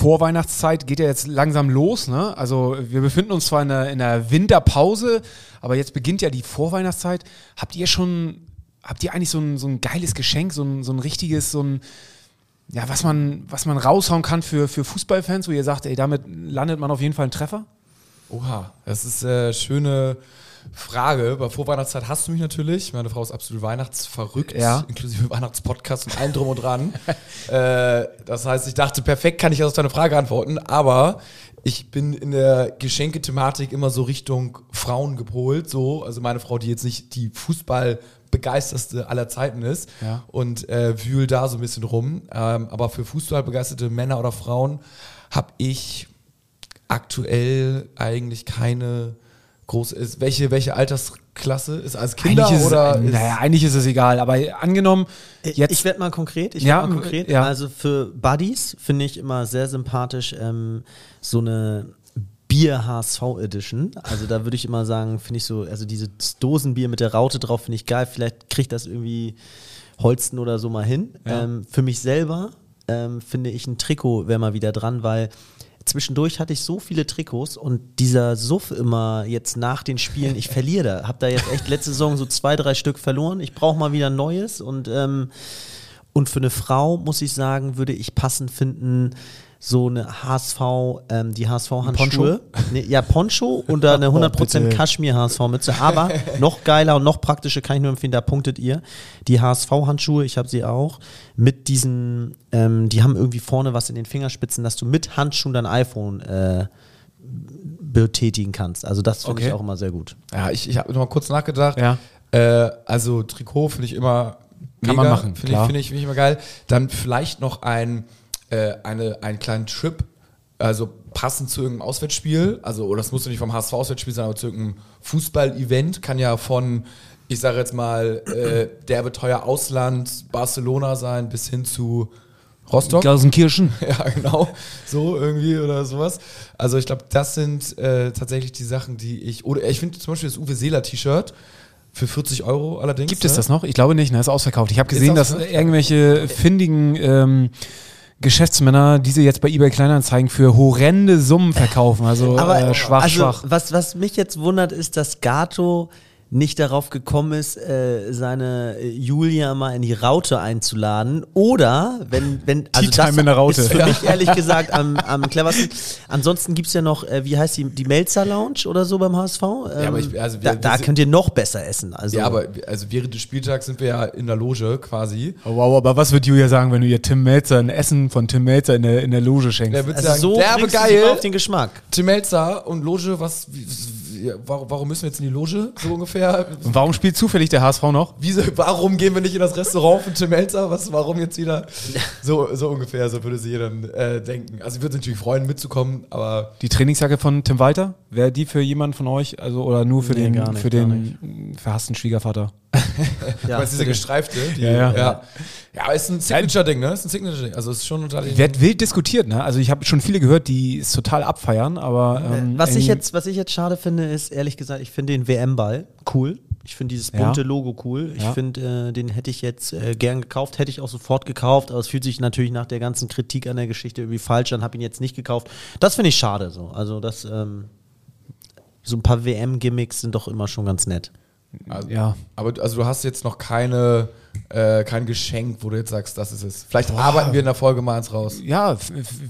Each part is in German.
Vorweihnachtszeit geht ja jetzt langsam los. Ne? Also wir befinden uns zwar in der, in der Winterpause, aber jetzt beginnt ja die Vorweihnachtszeit. Habt ihr schon, habt ihr eigentlich so ein, so ein geiles Geschenk, so ein, so ein richtiges, so ein, ja, was man, was man raushauen kann für, für Fußballfans, wo ihr sagt, ey, damit landet man auf jeden Fall einen Treffer? Oha, das ist eine schöne Frage. Bei Vorweihnachtszeit hast du mich natürlich. Meine Frau ist absolut weihnachtsverrückt, Ja. inklusive Weihnachtspodcast und allem drum und dran. äh, das heißt, ich dachte, perfekt kann ich auf deine Frage antworten, aber ich bin in der Geschenkethematik immer so Richtung Frauen gepolt. So, also meine Frau, die jetzt nicht die Fußballbegeisterste aller Zeiten ist Ja. und äh, wühl da so ein bisschen rum. Ähm, aber für Fußballbegeisterte Männer oder Frauen habe ich aktuell eigentlich keine große. Ist, welche, welche Altersklasse? Ist als Kinder eigentlich ist oder es, ist, naja, eigentlich ist es egal, aber angenommen, jetzt. ich werde mal konkret. Ich Ja, werd mal konkret. ja. Also für Buddies finde ich immer sehr sympathisch ähm, so eine Bier HSV Edition. Also da würde ich immer sagen, finde ich so, also dieses Dosenbier mit der Raute drauf finde ich geil. Vielleicht kriegt das irgendwie Holsten oder so mal hin. Ja. Ähm, für mich selber ähm, finde ich ein Trikot wäre mal wieder dran, weil zwischendurch hatte ich so viele Trikots und dieser Suff immer jetzt nach den Spielen, ich verliere da. Hab da jetzt echt letzte Saison so zwei, drei Stück verloren. Ich brauche mal wieder ein neues und ähm, und für eine Frau, muss ich sagen, würde ich passend finden, so eine HSV, ähm, die HSV-Handschuhe. Nee, ja, Poncho und eine 100% bitte. Kaschmir-HSV-Mütze. Aber noch geiler und noch praktischer kann ich nur empfehlen, da punktet ihr. Die HSV-Handschuhe, ich habe sie auch, mit diesen, ähm, die haben irgendwie vorne was in den Fingerspitzen, dass du mit Handschuhen dein iPhone äh, betätigen kannst. Also das finde ich Okay. auch immer sehr gut. Ja, ich, ich habe noch mal kurz nachgedacht. Ja. Äh, also Trikot finde ich immer Kann mega, man machen, Finde ich, finde ich, finde ich immer geil. Dann vielleicht noch ein, äh, eine, einen kleinen Trip, also passend zu irgendeinem Auswärtsspiel. Also, oder das muss nicht vom HSV-Auswärtsspiel sein, aber zu irgendeinem Fußball-Event. Kann ja von, ich sage jetzt mal, äh, derbe teuer Ausland, Barcelona sein, bis hin zu Rostock. Gelsenkirchen. Ja, genau. So irgendwie oder sowas. Also ich glaube, das sind äh, tatsächlich die Sachen, die ich. Oder ich finde zum Beispiel das Uwe Seeler T-Shirt für 40 Euro allerdings. Gibt es ne? das noch? Ich glaube nicht, ne? Ist ausverkauft. Ich habe gesehen, dass irgendwelche findigen ähm, Geschäftsmänner diese jetzt bei eBay Kleinanzeigen für horrende Summen verkaufen. Also äh, schwach, also, schwach. Was, was mich jetzt wundert, ist, dass Gato nicht darauf gekommen ist, äh, seine äh, Julia mal in die Raute einzuladen. Oder wenn, wenn also Time in der Raute. ist für mich ehrlich gesagt am, am cleversten. Ansonsten gibt's ja noch, äh, wie heißt die, die Melzer Lounge oder so beim HSV. Ähm, aber ich- also wir- da, da wir- könnt ihr noch besser essen. Also, Ja, aber also während des Spieltags sind wir ja in der Loge quasi. Oh, wow, aber was wird Julia sagen, wenn du ihr Tim Melzer ein Essen von Tim Melzer in der, in der Loge schenkst? Der wird also sagen, so derbe geil. auf den Geschmack. Tim Melzer und Loge, was. Wie, warum, warum müssen wir jetzt in die Loge? So ungefähr. Und warum spielt zufällig der HSV noch? Wieso, warum gehen wir nicht in das Restaurant von Tim Melzer? Was, warum jetzt wieder? So, so ungefähr, so würde sie dann äh, denken. Also ich würde natürlich freuen, mitzukommen, aber Die Trainingsjacke von Tim Walter? Wäre die für jemanden von euch? Also oder nur für Nee, den, nicht, für den verhassten Schwiegervater? Ja, ja, diese gestreifte. Die, Ja, ja. ja. ja. aber ist ein Signature-Ding, ne? Ist ein Signature-Ding. Also ist schon unter den. Wird wild diskutiert, ne? Also ich habe schon viele gehört, die es total abfeiern, aber ähm, Was ich, jetzt, was ich jetzt schade finde, ist, ehrlich gesagt, ich finde den WM-Ball cool. Ich finde dieses Ja. bunte Logo cool. Ich Ja. finde, äh, den hätte ich jetzt äh, gern gekauft, hätte ich auch sofort gekauft, aber es fühlt sich natürlich nach der ganzen Kritik an der Geschichte irgendwie falsch an, habe ihn jetzt nicht gekauft. Das finde ich schade so. Also das, ähm, so ein paar WM-Gimmicks sind doch immer schon ganz nett. Also, ja. Aber du- also du hast jetzt noch keine, äh, kein Geschenk, wo du jetzt sagst, das ist es. Vielleicht arbeiten wir in der Folge mal eins raus. Ja,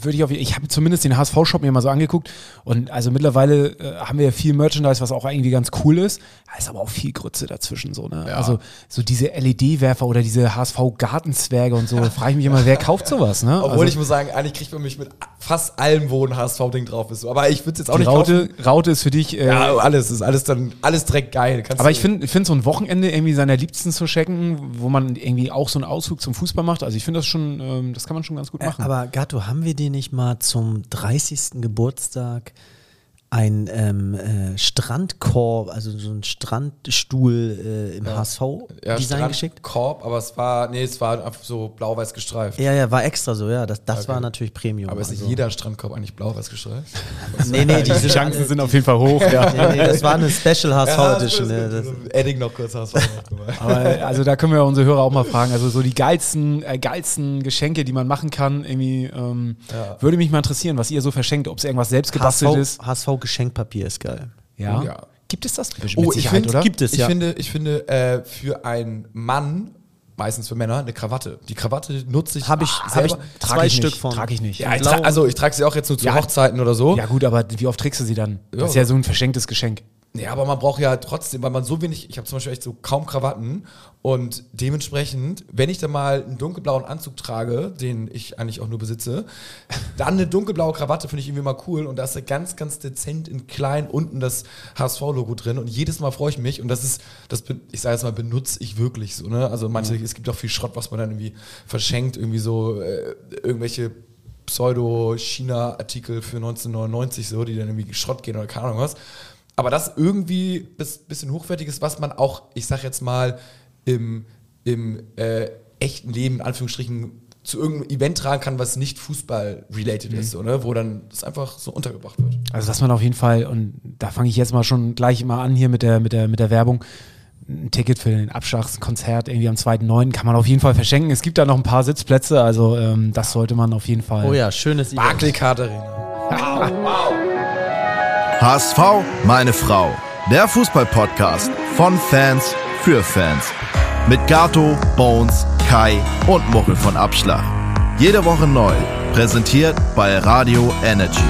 würde ich auf Ich habe zumindest den HSV-Shop mir mal so angeguckt und also mittlerweile äh, haben wir ja viel Merchandise, was auch irgendwie ganz cool ist. Da ist aber auch viel Grütze dazwischen so, ne? Ja. Also so diese LED-Werfer oder diese HSV-Gartenzwerge und so, da frage ich mich immer, wer kauft sowas, ne? Obwohl also, ich muss sagen, eigentlich kriegt man mich mit fast allem, wo ein HSV-Ding drauf ist. Aber ich würde es jetzt auch die nicht Raute, kaufen. Raute ist für dich äh, Ja, alles ist alles dann alles direkt geil. Kannst Aber ich finde find so ein Wochenende irgendwie seiner Liebsten zu schenken, wo man irgendwie auch so einen Ausflug zum Fußball macht. Also ich finde das schon, ähm, das kann man schon ganz gut machen. Aber Gatto, haben wir dir nicht mal zum 30. Geburtstag ein ähm, äh, Strandkorb, also so ein Strandstuhl äh, im HSV-Design geschickt. Korb, aber es war, nee, es war einfach so blau-weiß gestreift. Ja, ja, war extra so, ja. Das, das Okay. war natürlich Premium. Aber ist nicht also. jeder Strandkorb eigentlich blau-weiß gestreift? Nee, nee, die Chancen sind auf jeden Fall hoch, ja. Nee, nee, das war eine Special HSV Edition. Ja, Ja, das das. Edding noch kurz HSV. Aber also da können wir unsere Hörer auch mal fragen. Also so die geilsten, äh, geilsten Geschenke, die man machen kann, irgendwie ähm, würde mich mal interessieren, was ihr so verschenkt, ob es irgendwas selbst gebastelt ist. HSV Geschenkpapier ist geil. Ja. Oh, ja. Gibt es das? Mit Oh, ich finde, oder? gibt es, ich ja. finde, ich finde äh, für einen Mann, meistens für Männer, eine Krawatte. Die Krawatte nutze ich Habe ich, ah, hab ich zwei ich Stück nicht, von. trage ich nicht. Ja, ich tra also ich trage sie auch jetzt nur zu Ja. Hochzeiten oder so. Ja gut, aber wie oft trägst du sie dann? Ja. Das ist ja so ein verschenktes Geschenk. Ja, aber man braucht ja trotzdem, weil man so wenig, ich habe zum Beispiel echt so kaum Krawatten und dementsprechend, wenn ich dann mal einen dunkelblauen Anzug trage, den ich eigentlich auch nur besitze, dann eine dunkelblaue Krawatte finde ich irgendwie mal cool und da ist ganz, ganz dezent in klein unten das HSV-Logo drin und jedes Mal freue ich mich und das ist, das, ich sage jetzt mal, benutze ich wirklich so, ne? Also manche, es gibt auch viel Schrott, was man dann irgendwie verschenkt, irgendwie so äh, irgendwelche Pseudo-China-Artikel für 1999 so, die dann irgendwie Schrott gehen oder keine Ahnung was. Aber das irgendwie bis bisschen hochwertiges, was man auch, ich sag jetzt mal, im, im äh, echten Leben, in Anführungsstrichen, zu irgendeinem Event tragen kann, was nicht Fußball-related ist, so, ne? wo dann das einfach so untergebracht wird. Also dass man auf jeden Fall, und da fange ich jetzt mal schon gleich mal an hier mit der, mit der, mit der Werbung, ein Ticket für den Abschlagskonzert irgendwie am 2.9. kann man auf jeden Fall verschenken. Es gibt da noch ein paar Sitzplätze, also ähm, das sollte man auf jeden Fall. Oh ja, schönes Event. Barclaycard Arena. HSV, meine Frau. Der Fußball-Podcast von Fans für Fans. Mit Gato, Bones, Kai und Muchel von Abschlag. Jede Woche neu. Präsentiert bei Radio Energy.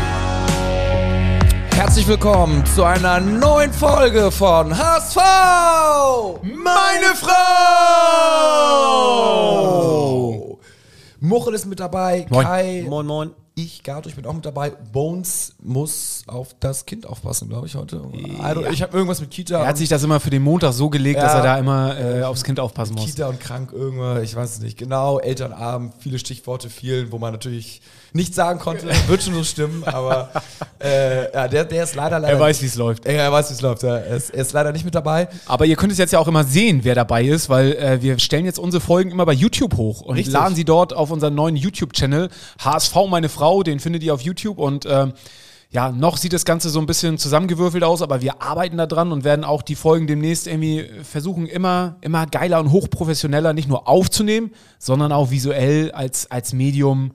Herzlich willkommen zu einer neuen Folge von HSV! Meine Frau! Muchel ist mit dabei, Moin. Kai, Moin, moin. Ich, Gato, ich bin auch mit dabei. Bones muss auf das Kind aufpassen, glaube ich, heute. Don't- Ich habe irgendwas mit Kita. Er hat sich das immer für den Montag so gelegt, Ja. dass er da immer äh, aufs Kind aufpassen muss. Kita und krank irgendwas, ich weiß es nicht. Genau, Elternabend, viele Stichworte fielen, wo man natürlich nichts sagen konnte. Wird schon so stimmen, aber äh, ja, der, der ist leider leider. Er weiß, wie es läuft. Ja, er weiß, wie es läuft. Ja. Er, ist, er ist leider nicht mit dabei. Aber ihr könnt es jetzt ja auch immer sehen, wer dabei ist, weil äh, wir stellen jetzt unsere Folgen immer bei YouTube hoch und Richtig. laden sie dort auf unseren neuen YouTube-Channel. HSV meine Frau, den findet ihr auf YouTube und ähm, ja, noch sieht das Ganze so ein bisschen zusammengewürfelt aus, aber wir arbeiten da dran und werden auch die Folgen demnächst irgendwie versuchen, immer, immer geiler und hochprofessioneller nicht nur aufzunehmen, sondern auch visuell als, als Medium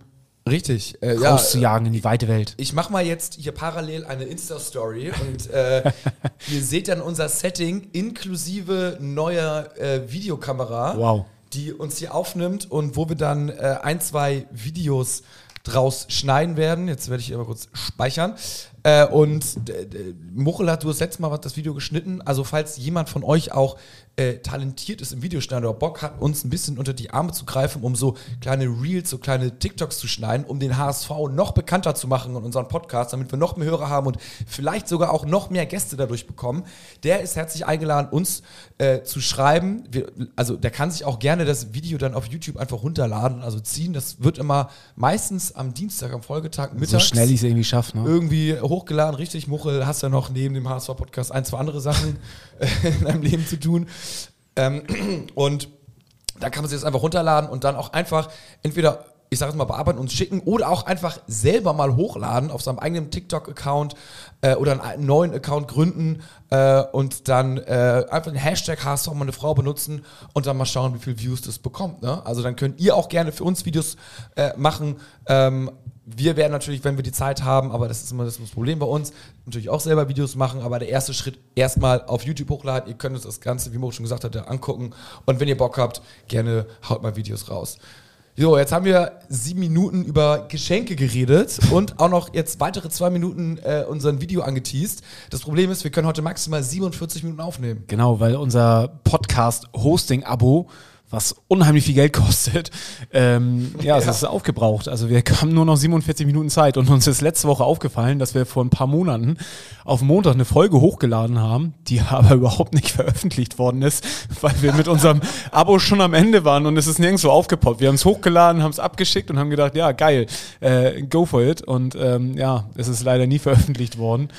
Richtig. Äh, ja, rauszujagen in die weite Welt. ich mache mal jetzt hier parallel eine Insta-Story und äh, ihr seht dann unser Setting inklusive neuer äh, Videokamera, Wow. die uns hier aufnimmt und wo wir dann äh, ein, zwei Videos draus schneiden werden. Jetzt werde ich hier mal kurz speichern. Äh, und äh, äh, Muchel hat, du hast letztes Mal das Video geschnitten. Also falls jemand von euch auch äh, talentiert ist im Videoschneiden oder Bock hat, uns ein bisschen unter die Arme zu greifen, um so kleine Reels, so kleine TikToks zu schneiden, um den HSV noch bekannter zu machen in unseren Podcast, damit wir noch mehr Hörer haben und vielleicht sogar auch noch mehr Gäste dadurch bekommen, der ist herzlich eingeladen, uns äh, zu schreiben. Wir, also der kann sich auch gerne das Video dann auf YouTube einfach runterladen, also ziehen. Das wird immer meistens am Dienstag, am Folgetag mittags So schnell ich es irgendwie schaffe. Ne? irgendwie hochgeladen. Richtig, Muchel, hast ja noch neben dem HSV-Podcast ein, zwei andere Sachen in deinem Leben zu tun. Ähm, und da kann man sich das einfach runterladen und dann auch einfach entweder, ich sage es mal, bearbeiten und schicken oder auch einfach selber mal hochladen auf seinem eigenen TikTok-Account äh, oder einen neuen Account gründen äh, und dann äh, einfach den Hashtag HSV meine Frau benutzen und dann mal schauen, wie viel Views das bekommt. Ne? Also dann könnt ihr auch gerne für uns Videos äh, machen. Ähm, wir werden natürlich, wenn wir die Zeit haben, aber das ist immer das Problem bei uns, natürlich auch selber Videos machen, aber der erste Schritt erstmal auf YouTube hochladen. Ihr könnt uns das Ganze, wie Mo schon gesagt hat, angucken und wenn ihr Bock habt, gerne haut mal Videos raus. So, jetzt haben wir sieben Minuten über Geschenke geredet und auch noch jetzt weitere zwei Minuten äh, unseren Video angeteased. Das Problem ist, wir können heute maximal 47 Minuten aufnehmen. Genau, weil unser Podcast-Hosting-Abo, was unheimlich viel Geld kostet, ähm, ja, es ist aufgebraucht. Also wir haben nur noch 47 Minuten Zeit und uns ist letzte Woche aufgefallen, dass wir vor ein paar Monaten auf Montag eine Folge hochgeladen haben, die aber überhaupt nicht veröffentlicht worden ist, weil wir mit unserem Abo schon am Ende waren und es ist nirgendwo aufgepoppt. Wir haben es hochgeladen, haben es abgeschickt und haben gedacht, ja, geil, äh, go for it. Und ähm, ja, es ist leider nie veröffentlicht worden.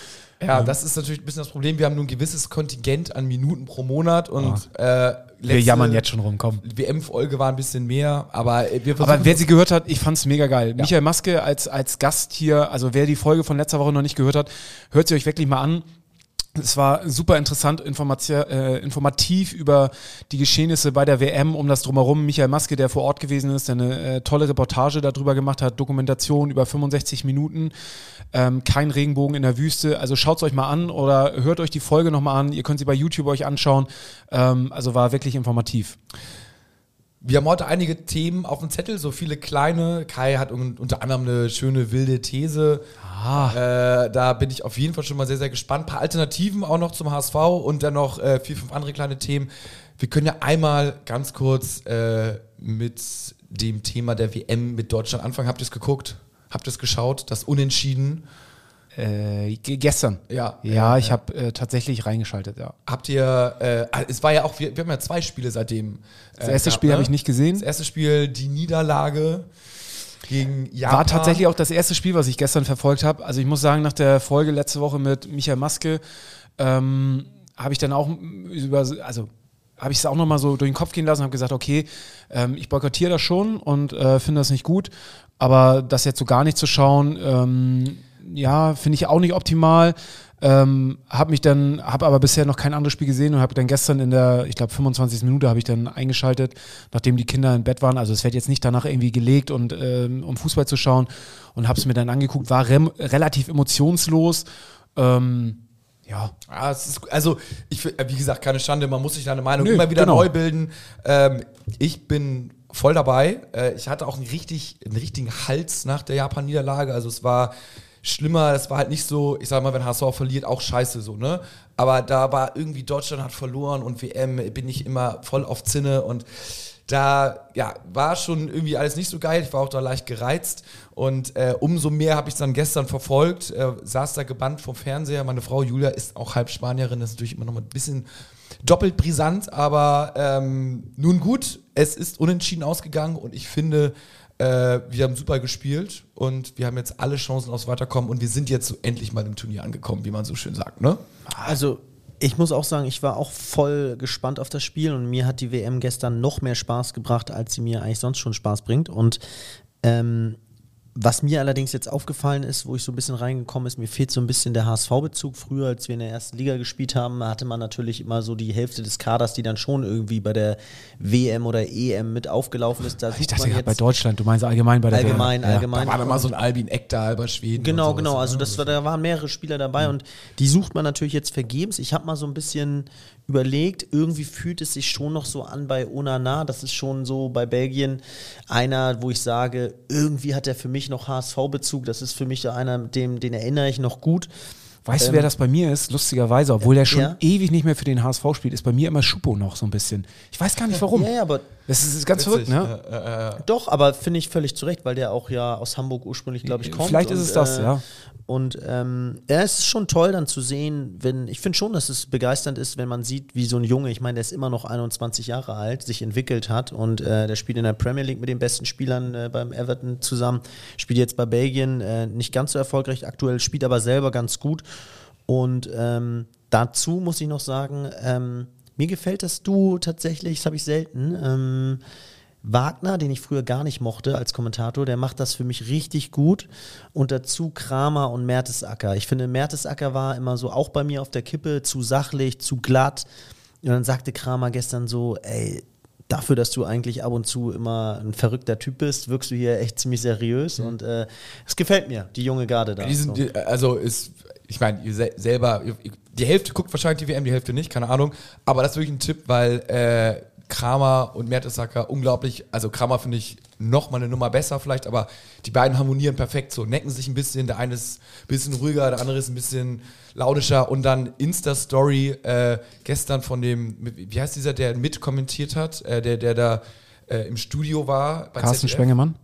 Ja, das ist natürlich ein bisschen das Problem. Wir haben nur ein gewisses Kontingent an Minuten pro Monat und äh, Wir jammern jetzt schon rum, komm. WM-Folge war ein bisschen mehr, aber äh, wir Aber wer sie gehört hat, ich fand's mega geil. Michael Maske als, als Gast hier, also wer die Folge von letzter Woche noch nicht gehört hat, hört sie euch wirklich mal an. Es war super interessant, äh, informativ über die Geschehnisse bei der WM, um das drumherum. Michael Maske, der vor Ort gewesen ist, der eine äh, tolle Reportage darüber gemacht hat, Dokumentation über 65 Minuten, ähm, kein Regenbogen in der Wüste. Also schaut's euch mal an oder hört euch die Folge nochmal an. Ihr könnt sie bei YouTube euch anschauen. Ähm, also war wirklich informativ. Wir haben heute einige Themen auf dem Zettel, so viele kleine. Kai hat un unter anderem eine schöne wilde These. Äh, da bin ich auf jeden Fall schon mal sehr, sehr gespannt. Ein paar Alternativen auch noch zum HSV und dann noch äh, vier, fünf andere kleine Themen. Wir können ja einmal ganz kurz äh, mit dem Thema der WM mit Deutschland anfangen. Habt ihr es geguckt? Habt ihr es geschaut? Das Unentschieden. Äh, ge- gestern. Ja. Ja, ich habe äh, tatsächlich reingeschaltet, ja. Habt ihr, äh, es war ja auch, wir, wir haben ja zwei Spiele seitdem. Das erste Spiel habe ich nicht gesehen. Das erste Spiel, die Niederlage gegen Japan. War tatsächlich auch das erste Spiel, was ich gestern verfolgt habe. Also ich muss sagen, nach der Folge letzte Woche mit Michael Maske ähm, habe ich dann auch über, also habe ich es auch nochmal so durch den Kopf gehen lassen und habe gesagt, okay, ähm, ich boykottiere das schon und äh, finde das nicht gut. Aber das jetzt so gar nicht zu schauen, ähm, ja, finde ich auch nicht optimal. Ähm, habe mich dann, habe aber bisher noch kein anderes Spiel gesehen und habe dann gestern in der, ich glaube 25. Minute habe ich dann eingeschaltet, nachdem die Kinder im Bett waren. Also es wird jetzt nicht danach irgendwie gelegt und ähm, um Fußball zu schauen und habe es mir dann angeguckt, war rem relativ emotionslos. Ähm, ja, Ja, es ist, also, ich, fi- wie gesagt, keine Schande, man muss sich seine Meinung Nö, immer wieder genau. neu bilden. Ähm, ich bin voll dabei. Äh, ich hatte auch einen, richtig, einen richtigen Hals nach der Japan-Niederlage. Also, es war schlimmer, es war halt nicht so, ich sag mal, wenn HSV verliert, auch scheiße so, ne? Aber da war irgendwie Deutschland hat verloren und WM bin ich immer voll auf Zinne und da ja, war schon irgendwie alles nicht so geil. Ich war auch da leicht gereizt. Und äh, umso mehr habe ich es dann gestern verfolgt. Äh, saß da gebannt vom Fernseher. Meine Frau Julia ist auch halb Spanierin. Das ist natürlich immer noch ein bisschen doppelt brisant. Aber ähm, nun gut, es ist unentschieden ausgegangen. Und ich finde, äh, wir haben super gespielt. Und wir haben jetzt alle Chancen aufs Weiterkommen. Und wir sind jetzt so endlich mal im Turnier angekommen, wie man so schön sagt. Ne? Also, ich muss auch sagen, ich war auch voll gespannt auf das Spiel und mir hat die WM gestern noch mehr Spaß gebracht, als sie mir eigentlich sonst schon Spaß bringt. Und ähm, was mir allerdings jetzt aufgefallen ist, wo ich so ein bisschen reingekommen ist, mir fehlt so ein bisschen der HSV-Bezug. Früher, als wir in der ersten Liga gespielt haben, hatte man natürlich immer so die Hälfte des Kaders, die dann schon irgendwie bei der WM oder EM mit aufgelaufen ist. Da ich dachte gerade bei Deutschland, du meinst allgemein bei der allgemein, WM. Ja. allgemein. Da war dann mal so ein Albin Ekdal bei Schweden. Genau, genau. Also ne? das war, da waren mehrere Spieler dabei und die sucht man natürlich jetzt vergebens. Ich habe mal so ein bisschen überlegt, irgendwie fühlt es sich schon noch so an bei Onana. Das ist schon so bei Belgien einer, wo ich sage, irgendwie hat er für mich noch HSV-Bezug. Das ist für mich einer, dem, den erinnere ich noch gut. Weißt du, wer das bei mir ist? Lustigerweise, obwohl der schon Ja. ewig nicht mehr für den HSV spielt, ist bei mir immer Schupo noch so ein bisschen. Ich weiß gar nicht warum. Ja, ja, aber Das ist, ist ganz Witzig. verrückt, ne? Doch, aber finde ich völlig zurecht, weil der auch ja aus Hamburg ursprünglich, glaube ich, kommt. Vielleicht ist und, es das, äh, ja. Und ähm, ja, es ist schon toll dann zu sehen, wenn, ich finde schon, dass es begeisternd ist, wenn man sieht, wie so ein Junge, ich meine, der ist immer noch 21 Jahre alt, sich entwickelt hat und äh, der spielt in der Premier League mit den besten Spielern äh, beim Everton zusammen, spielt jetzt bei Belgien, äh, nicht ganz so erfolgreich aktuell, spielt aber selber ganz gut. Und ähm, dazu muss ich noch sagen, ähm, mir gefällt das Duo tatsächlich, das habe ich selten. Ähm, Wagner, den ich früher gar nicht mochte als Kommentator, der macht das für mich richtig gut. Und dazu Kramer und Mertesacker. Ich finde, Mertesacker war immer so auch bei mir auf der Kippe, zu sachlich, zu glatt. Und dann sagte Kramer gestern so, ey, dafür, dass du eigentlich ab und zu immer ein verrückter Typ bist, wirkst du hier echt ziemlich seriös. Und äh, es gefällt mir, die junge Garde da. Die sind, so. die, also ist, ich meine, ihr se selber, die Hälfte guckt wahrscheinlich die WM, die Hälfte nicht, keine Ahnung. Aber das ist wirklich ein Tipp, weil äh, Kramer und Mertesacker unglaublich, also Kramer finde ich noch mal eine Nummer besser vielleicht, aber die beiden harmonieren perfekt so, necken sich ein bisschen, der eine ist ein bisschen ruhiger, der andere ist ein bisschen launischer und dann Insta-Story äh, gestern von dem, wie heißt dieser, der mitkommentiert hat, äh, der, der da äh, im Studio war. Bei Carsten ZDF? Spengemann?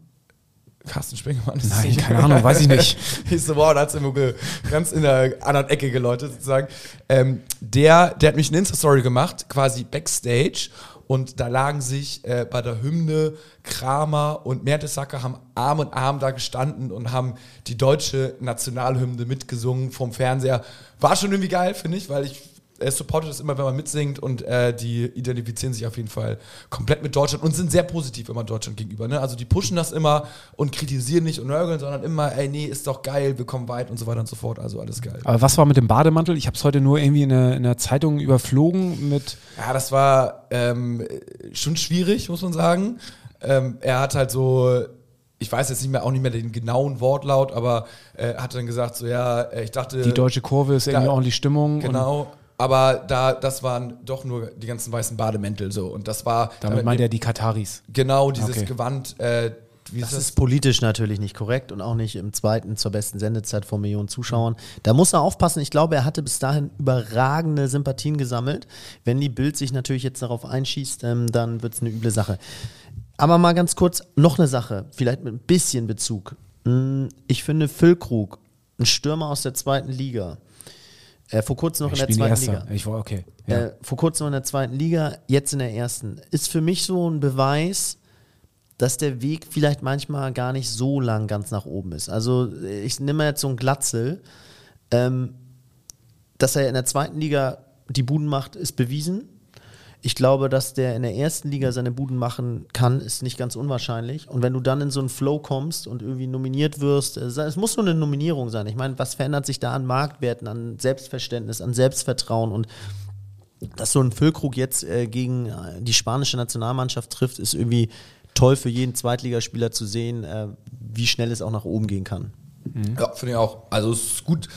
Carsten Spengemann ist Nein, keine Ahnung, weiß ich nicht. ich so, wow, da hat es immer ge- ganz in der anderen Ecke geläutet sozusagen. Ähm, der, der hat mich eine Insta-Story gemacht, quasi Backstage. Und da lagen sich äh, bei der Hymne Kramer und Mertesacker haben Arm in Arm da gestanden und haben die deutsche Nationalhymne mitgesungen vom Fernseher. War schon irgendwie geil, finde ich, weil ich er supportet das immer, wenn man mitsingt und äh, die identifizieren sich auf jeden Fall komplett mit Deutschland und sind sehr positiv immer Deutschland gegenüber. Ne? Also die pushen das immer und kritisieren nicht und nörgeln, sondern immer, ey, nee, ist doch geil, wir kommen weit und so weiter und so fort. Also alles geil. Aber was war mit dem Bademantel? Ich habe es heute nur irgendwie in der, in der Zeitung überflogen mit. Ja, das war ähm, schon schwierig, muss man sagen. Ähm, er hat halt so ich weiß jetzt nicht mehr auch nicht mehr den genauen Wortlaut, aber äh, hat dann gesagt, so ja, äh, ich dachte. Die deutsche Kurve ist irgendwie da, ordentlich Stimmung. Genau. Aber da, das waren doch nur die ganzen weißen Bademäntel so. Und das war. Damit meint er die Kataris. Genau, dieses Okay. Gewand. Äh, wie Das ist politisch natürlich nicht korrekt und auch nicht im zweiten zur besten Sendezeit vor Millionen Zuschauern. Da muss er aufpassen. Ich glaube, er hatte bis dahin überragende Sympathien gesammelt. Wenn die Bild sich natürlich jetzt darauf einschießt, ähm, dann wird es eine üble Sache. Aber mal ganz kurz noch eine Sache, vielleicht mit ein bisschen Bezug. Mm, Ich finde Füllkrug, ein Stürmer aus der zweiten Liga, äh, vor kurzem noch Ich in der zweiten Erster. Liga. Ich war okay. Ja. Äh, vor kurzem noch in der zweiten Liga, jetzt in der ersten. Ist für mich so ein Beweis, dass der Weg vielleicht manchmal gar nicht so lang ganz nach oben ist. Also äh, ich nehme jetzt so einen Glatzel. Ähm, dass er in der zweiten Liga die Buden macht, ist bewiesen. Ich glaube, dass der in der ersten Liga seine Buden machen kann, ist nicht ganz unwahrscheinlich. Und wenn du dann in so einen Flow kommst und irgendwie nominiert wirst, äh, es muss nur eine Nominierung sein. Ich meine, was verändert sich da an Marktwerten, an Selbstverständnis, an Selbstvertrauen und dass so ein Füllkrug jetzt äh, gegen äh, die spanische Nationalmannschaft trifft, ist irgendwie toll für jeden Zweitligaspieler zu sehen, äh, wie schnell es auch nach oben gehen kann. Ja, finde ich auch. Also es ist gut.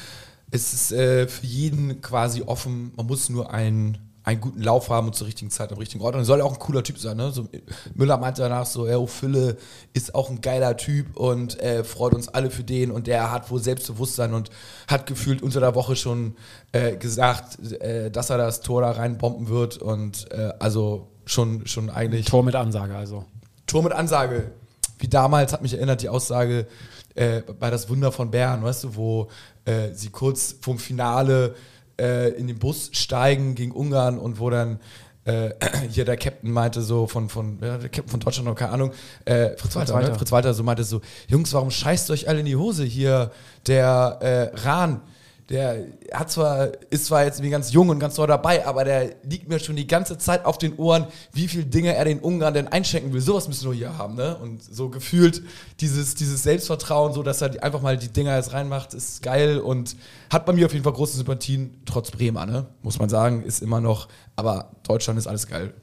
Es ist äh, für jeden quasi offen. Man muss nur einen, einen guten Lauf haben und zur richtigen Zeit am richtigen Ort. Und er soll auch ein cooler Typ sein. Ne? So, Müller meinte danach so, ja, oh, Fülle ist auch ein geiler Typ und äh, freut uns alle für den. Und der hat wohl Selbstbewusstsein und hat gefühlt unter der Woche schon äh, gesagt, äh, dass er das Tor da reinbomben wird. Und äh, also schon, schon eigentlich... Tor mit Ansage also. Tor mit Ansage. Wie damals hat mich erinnert die Aussage äh, bei das Wunder von Bern, weißt du, wo äh, sie kurz vom Finale äh, in den Bus steigen gegen Ungarn und wo dann äh, hier der Captain meinte so von, von ja, der Captain von Deutschland oder keine Ahnung, äh, Fritz Walter, Walter. Ne? Fritz Walter so meinte so, Jungs, warum scheißt euch alle in die Hose hier? Der äh, Rahn, der hat zwar, ist zwar jetzt irgendwie ganz jung und ganz neu dabei, aber der liegt mir schon die ganze Zeit auf den Ohren, wie viel Dinge er den Ungarn denn einschenken will. Sowas müssen wir hier haben, ne? Und so gefühlt dieses, dieses Selbstvertrauen, so dass er einfach mal die Dinger jetzt reinmacht, ist geil und hat bei mir auf jeden Fall große Sympathien, trotz Bremer, ne? Muss man sagen, ist immer noch, aber Deutschland ist alles geil.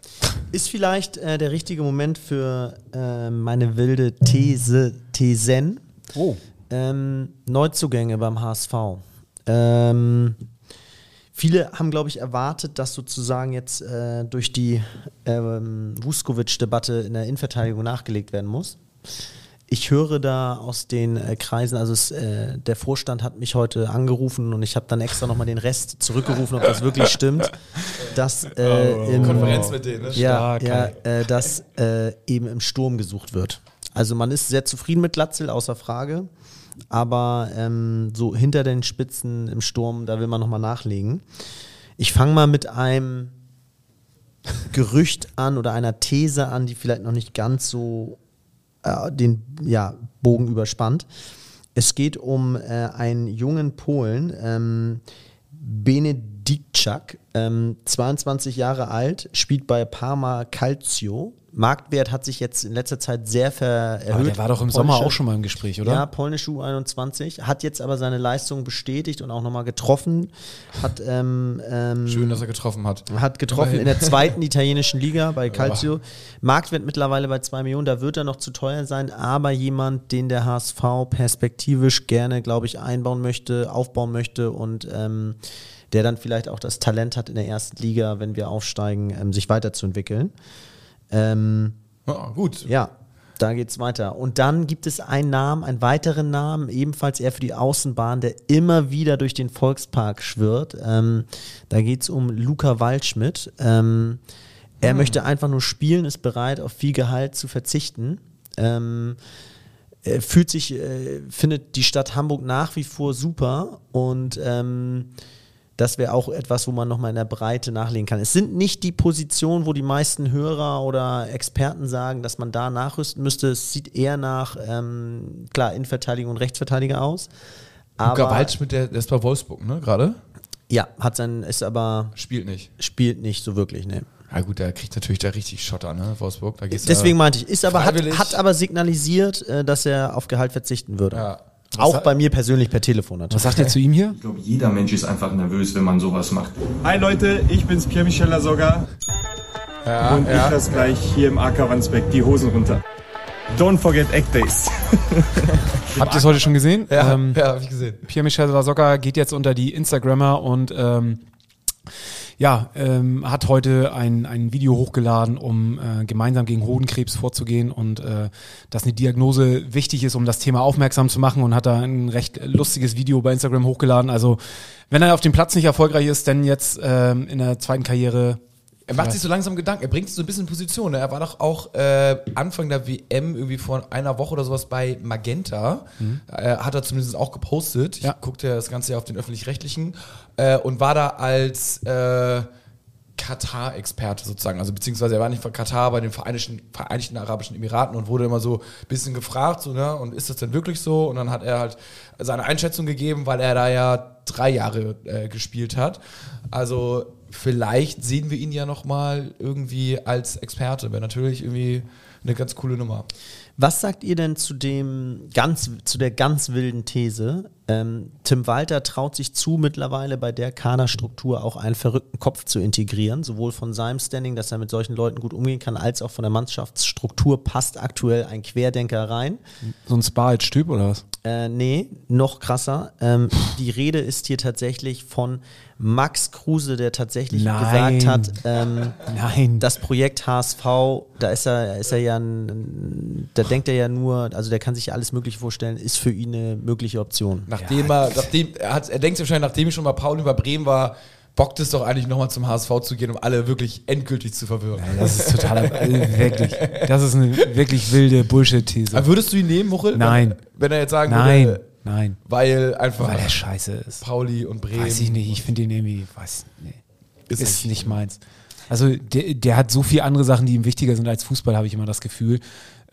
Ist vielleicht äh, der richtige Moment für äh, meine wilde These, Thesen. Oh. Ähm, Neuzugänge beim HSV. Ähm, viele haben, glaube ich, erwartet, dass sozusagen jetzt äh, durch die ähm, Vuskovic-Debatte in der Innenverteidigung nachgelegt werden muss. Ich höre da aus den äh, Kreisen, also es, äh, der Vorstand hat mich heute angerufen und ich habe dann extra nochmal den Rest zurückgerufen, ob das wirklich stimmt, dass äh, im, Konferenz mit denen, ne? ja, Stark, ja äh, dass äh, eben im Sturm gesucht wird. Also man ist sehr zufrieden mit Glatzel, außer Frage. Aber ähm, so hinter den Spitzen im Sturm, da will man nochmal nachlegen. Ich fange mal mit einem Gerücht an oder einer These an, die vielleicht noch nicht ganz so äh, den ja, Bogen überspannt. Es geht um äh, einen jungen Polen, ähm, Benedikczak, ähm, 22 Jahre alt, spielt bei Parma Calcio. Marktwert hat sich jetzt in letzter Zeit sehr erhöht. Aber der war doch im Sommer Polnische- auch schon mal im Gespräch, oder? ja, polnische U21, hat jetzt aber seine Leistung bestätigt und auch nochmal getroffen. Hat, ähm, ähm, Schön, dass er getroffen hat. hat getroffen in der zweiten italienischen Liga bei Calcio. Marktwert mittlerweile bei 2 Millionen, da wird er noch zu teuer sein, aber jemand, den der HSV perspektivisch gerne, glaube ich, einbauen möchte, aufbauen möchte und ähm, der dann vielleicht auch das Talent hat in der ersten Liga, wenn wir aufsteigen, ähm, sich weiterzuentwickeln. Ähm, Ja, gut. ja, da geht's weiter. Und dann gibt es einen Namen, einen weiteren Namen, ebenfalls eher für die Außenbahn, der immer wieder durch den Volkspark schwirrt. Ähm, da geht's um Luca Waldschmidt. Ähm, er möchte einfach nur spielen, ist bereit, auf viel Gehalt zu verzichten. Ähm, er fühlt sich, äh, findet die Stadt Hamburg nach wie vor super und ähm, Das wäre auch etwas, wo man nochmal in der Breite nachlegen kann. Es sind nicht die Positionen, wo die meisten Hörer oder Experten sagen, dass man da nachrüsten müsste. Es sieht eher nach, ähm, klar, Innenverteidiger und Rechtsverteidiger aus. Luca Aber, Waldschmidt, der, der ist bei Wolfsburg, ne, gerade? ja, hat sein, ist aber, Spielt nicht. spielt nicht so wirklich, ne. Ja gut, der kriegt natürlich da richtig Schotter, ne, Wolfsburg. Da geht's Deswegen meinte ich, ist aber, hat, hat aber signalisiert, äh, dass er auf Gehalt verzichten würde. ja. Auch bei mir persönlich per Telefon Was natürlich. sagt ihr zu ihm hier? Ich glaube, jeder Mensch ist einfach nervös, wenn man sowas macht. Hi Leute, ich bin's Pierre-Michel Lasogga Ja, und ja. ich lasse gleich hier im AK Wandsbeck die Hosen runter. Don't forget Egg Days. Habt ihr es heute schon gesehen? Ja, Ähm, ja, hab ich gesehen. Pierre-Michel Lasocca geht jetzt unter die Instagrammer und ähm, ja, ähm, hat heute ein, ein Video hochgeladen, um äh, gemeinsam gegen Hodenkrebs vorzugehen und äh, dass eine Diagnose wichtig ist, um das Thema aufmerksam zu machen und hat da ein recht lustiges Video bei Instagram hochgeladen. Also wenn er auf dem Platz nicht erfolgreich ist, denn jetzt ähm, in der zweiten Karriere Er macht sich so langsam Gedanken, er bringt sich so ein bisschen in Position. Ne? Er war doch auch äh, Anfang der WM irgendwie vor einer Woche oder sowas bei Magenta. Äh, hat er zumindest auch gepostet. Ich Ja. guckte ja das Ganze ja auf den öffentlich-rechtlichen äh, und war da als äh, Katar-Experte sozusagen. Also beziehungsweise er war nicht von Katar bei den Vereinigten, Vereinigten Arabischen Emiraten und wurde immer so ein bisschen gefragt, so, ne, und ist das denn wirklich so? Und dann hat er halt seine Einschätzung gegeben, weil er da ja drei Jahre äh, gespielt hat. Also vielleicht sehen wir ihn ja nochmal irgendwie als Experte. Wäre natürlich irgendwie eine ganz coole Nummer. Was sagt ihr denn zu dem ganz, zu der ganz wilden These? Ähm, Tim Walter traut sich zu, mittlerweile bei der Kaderstruktur auch einen verrückten Kopf zu integrieren, sowohl von seinem Standing, dass er mit solchen Leuten gut umgehen kann, als auch von der Mannschaftsstruktur passt aktuell ein Querdenker rein. so ein Spa als Typ oder was? Äh, nee, noch krasser. Ähm, die Rede ist hier tatsächlich von Max Kruse, der tatsächlich Nein. gesagt hat, ähm, Nein. das Projekt HSV, da ist er, ist er ja ein, da denkt er ja nur, also der kann sich ja alles Mögliche vorstellen, ist für ihn eine mögliche Option. Nachdem er, nachdem, er, hat, er denkt sich wahrscheinlich, nachdem ich schon mal Paul über Bremen war, bockt es doch eigentlich nochmal zum HSV zu gehen, um alle wirklich endgültig zu verwirren. Das ist total, also wirklich, das ist eine wirklich wilde Bullshit-These. Würdest du ihn nehmen, Muchel? Nein. Wenn, wenn er jetzt sagen Nein, würde, nein, weil einfach weil er scheiße ist. Pauli und Bremen. Weiß ich nicht, ich finde ihn irgendwie, weiß, nee, Ist ist, nicht- nicht meins. Also der, der hat so viele andere Sachen, die ihm wichtiger sind als Fußball, habe ich immer das Gefühl.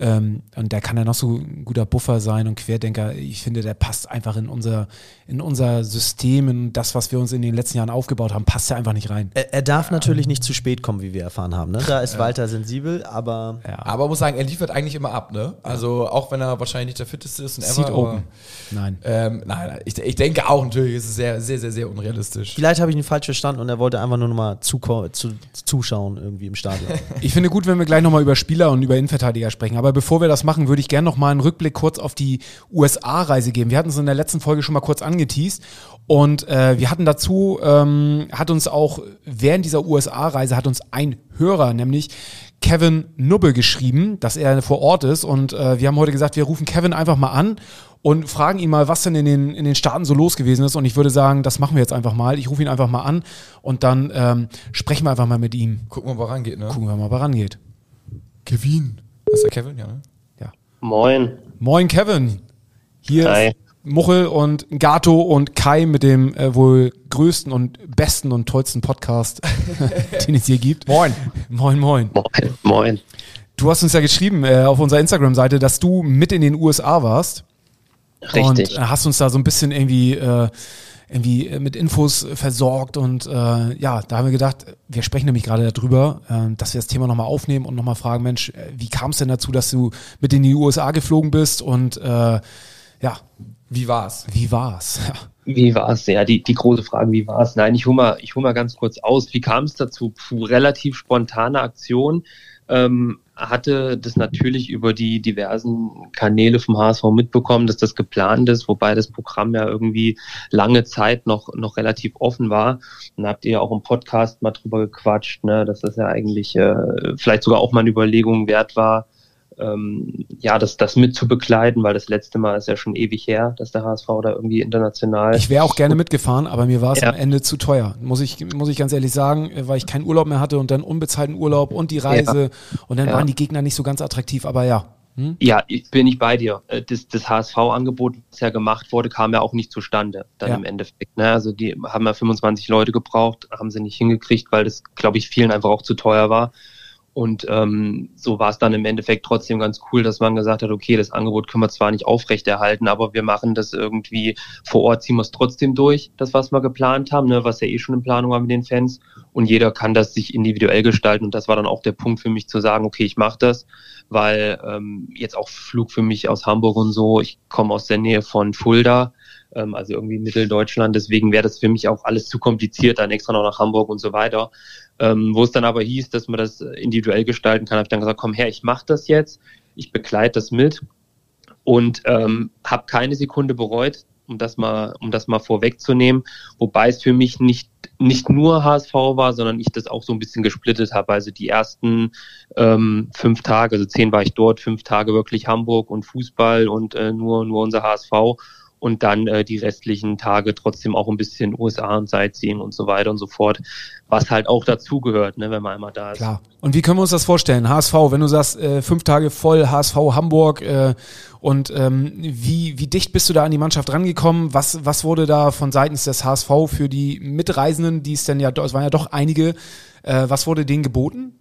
Ähm, und da kann er noch so ein guter Buffer sein und Querdenker. Ich finde, der passt einfach in unser, in unser System, in das, was wir uns in den letzten Jahren aufgebaut haben, passt er einfach nicht rein. Er, er darf natürlich nicht zu spät kommen, wie wir erfahren haben. Ne? Da ist Walter sensibel, aber Ja. Aber muss sagen, er liefert eigentlich immer ab, ne? Also auch wenn er wahrscheinlich nicht der fitteste ist und ever, aber, open. Nein. Ähm, nein, ich, ich denke auch natürlich, ist es sehr, sehr, sehr, sehr unrealistisch. vielleicht habe ich ihn falsch verstanden und er wollte einfach nur noch mal zuko- zu, zuschauen irgendwie im Stadion. Ich finde gut, wenn wir gleich nochmal über Spieler und über Innenverteidiger sprechen. Aber bevor wir das machen, würde ich gerne nochmal einen Rückblick kurz auf die USA-Reise geben. Wir hatten es in der letzten Folge schon mal kurz angeteased. Und äh, wir hatten dazu, ähm, hat uns auch während dieser USA-Reise hat uns ein Hörer, nämlich Kevin Nubbe geschrieben, dass er vor Ort ist. Und äh, wir haben heute gesagt, wir rufen Kevin einfach mal an und fragen ihn mal, was denn in den, in den Staaten so los gewesen ist. Und ich würde sagen, das machen wir jetzt einfach mal. Ich rufe ihn einfach mal an und dann ähm, sprechen wir einfach mal mit ihm. Gucken wir mal, rangeht, ne? Gucken wir mal, er rangeht. Kevin. Das ist der Kevin, ja, ne? Ja. Moin. Moin Kevin. Hier Hi. ist Muchel und Gato und Kai mit dem äh, wohl größten und besten und tollsten Podcast, den es hier gibt. Moin. Moin, moin. Moin. Moin. Du hast uns ja geschrieben äh, auf unserer Instagram-Seite, dass du mit in den USA warst. Richtig. Und äh, hast uns da so ein bisschen irgendwie, äh, irgendwie äh, mit Infos versorgt. Und äh, ja, da haben wir gedacht, wir sprechen nämlich gerade darüber, äh, dass wir das Thema nochmal aufnehmen und nochmal fragen, Mensch, äh, wie kam es denn dazu, dass du mit in die USA geflogen bist? Und äh, ja, Wie war's? wie war's? Ja. Wie war es? Ja, die, die große Frage, wie war es? Nein, ich hole mal, ich hol mal ganz kurz aus. Wie kam es dazu? Puh, relativ spontane Aktion. Ähm, hatte das natürlich über die diversen Kanäle vom HSV mitbekommen, dass das geplant ist, wobei das Programm ja irgendwie lange Zeit noch, noch relativ offen war. Und habt ihr ja auch im Podcast mal drüber gequatscht, ne, dass das ja eigentlich äh, vielleicht sogar auch mal eine Überlegung wert war, ähm, ja, das, das mit zu begleiten, weil das letzte Mal ist ja schon ewig her, dass der HSV da irgendwie international. Ich wäre auch gerne mitgefahren, aber mir war es Ja. am Ende zu teuer. Muss ich, muss ich ganz ehrlich sagen, äh, weil ich keinen Urlaub mehr hatte und dann unbezahlten Urlaub und die Reise. Und dann Ja. waren die Gegner nicht so ganz attraktiv, aber ja. Hm? Ja, ich bin nicht bei dir. Äh, das, das HSV-Angebot, was ja gemacht wurde, kam ja auch nicht zustande dann ja. im Endeffekt. Ne? Also die haben ja 25 Leute gebraucht, haben sie nicht hingekriegt, weil das, glaube ich, vielen einfach auch zu teuer war. Und ähm, so war es dann im Endeffekt trotzdem ganz cool, dass man gesagt hat, okay, das Angebot können wir zwar nicht aufrechterhalten, aber wir machen das irgendwie vor Ort, ziehen wir es trotzdem durch, das, was wir geplant haben, ne, was ja eh schon in Planung war mit den Fans. Und jeder kann das sich individuell gestalten. Und das war dann auch der Punkt für mich zu sagen, okay, ich mache das, weil ähm, jetzt auch Flug für mich aus Hamburg und so, ich komme aus der Nähe von Fulda ähm, also irgendwie Mitteldeutschland. Deswegen wäre das für mich auch alles zu kompliziert, dann extra noch nach Hamburg und so weiter. Ähm, wo es dann aber hieß, dass man das individuell gestalten kann, habe ich dann gesagt, komm her, ich mache das jetzt, ich begleite das mit und ähm, habe keine Sekunde bereut, um das mal, um das mal vorwegzunehmen, wobei es für mich nicht nicht nur HSV war, sondern ich das auch so ein bisschen gesplittet habe. Also die ersten ähm, fünf Tage, also zehn war ich dort, fünf Tage wirklich Hamburg und Fußball und äh, nur nur unser HSV und dann äh, die restlichen Tage trotzdem auch ein bisschen USA und Sightseeing und so weiter und so fort, was halt auch dazugehört, ne, wenn man einmal da ist. Klar. Und wie können wir uns das vorstellen? HSV, wenn du sagst, äh, fünf Tage voll, HSV Hamburg äh, und ähm, wie, wie dicht bist du da an die Mannschaft rangekommen? Was, was wurde da von seitens des HSV für die Mitreisenden, die es denn ja, es waren ja doch einige, äh, was wurde denen geboten?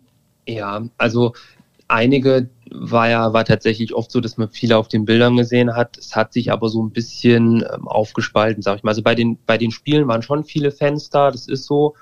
Ja, also einige war ja war tatsächlich oft so, dass man viele auf den Bildern gesehen hat. Es hat sich aber so ein bisschen ähm, aufgespalten, sag ich mal. Also bei den bei den Spielen waren schon viele Fans da, das ist so.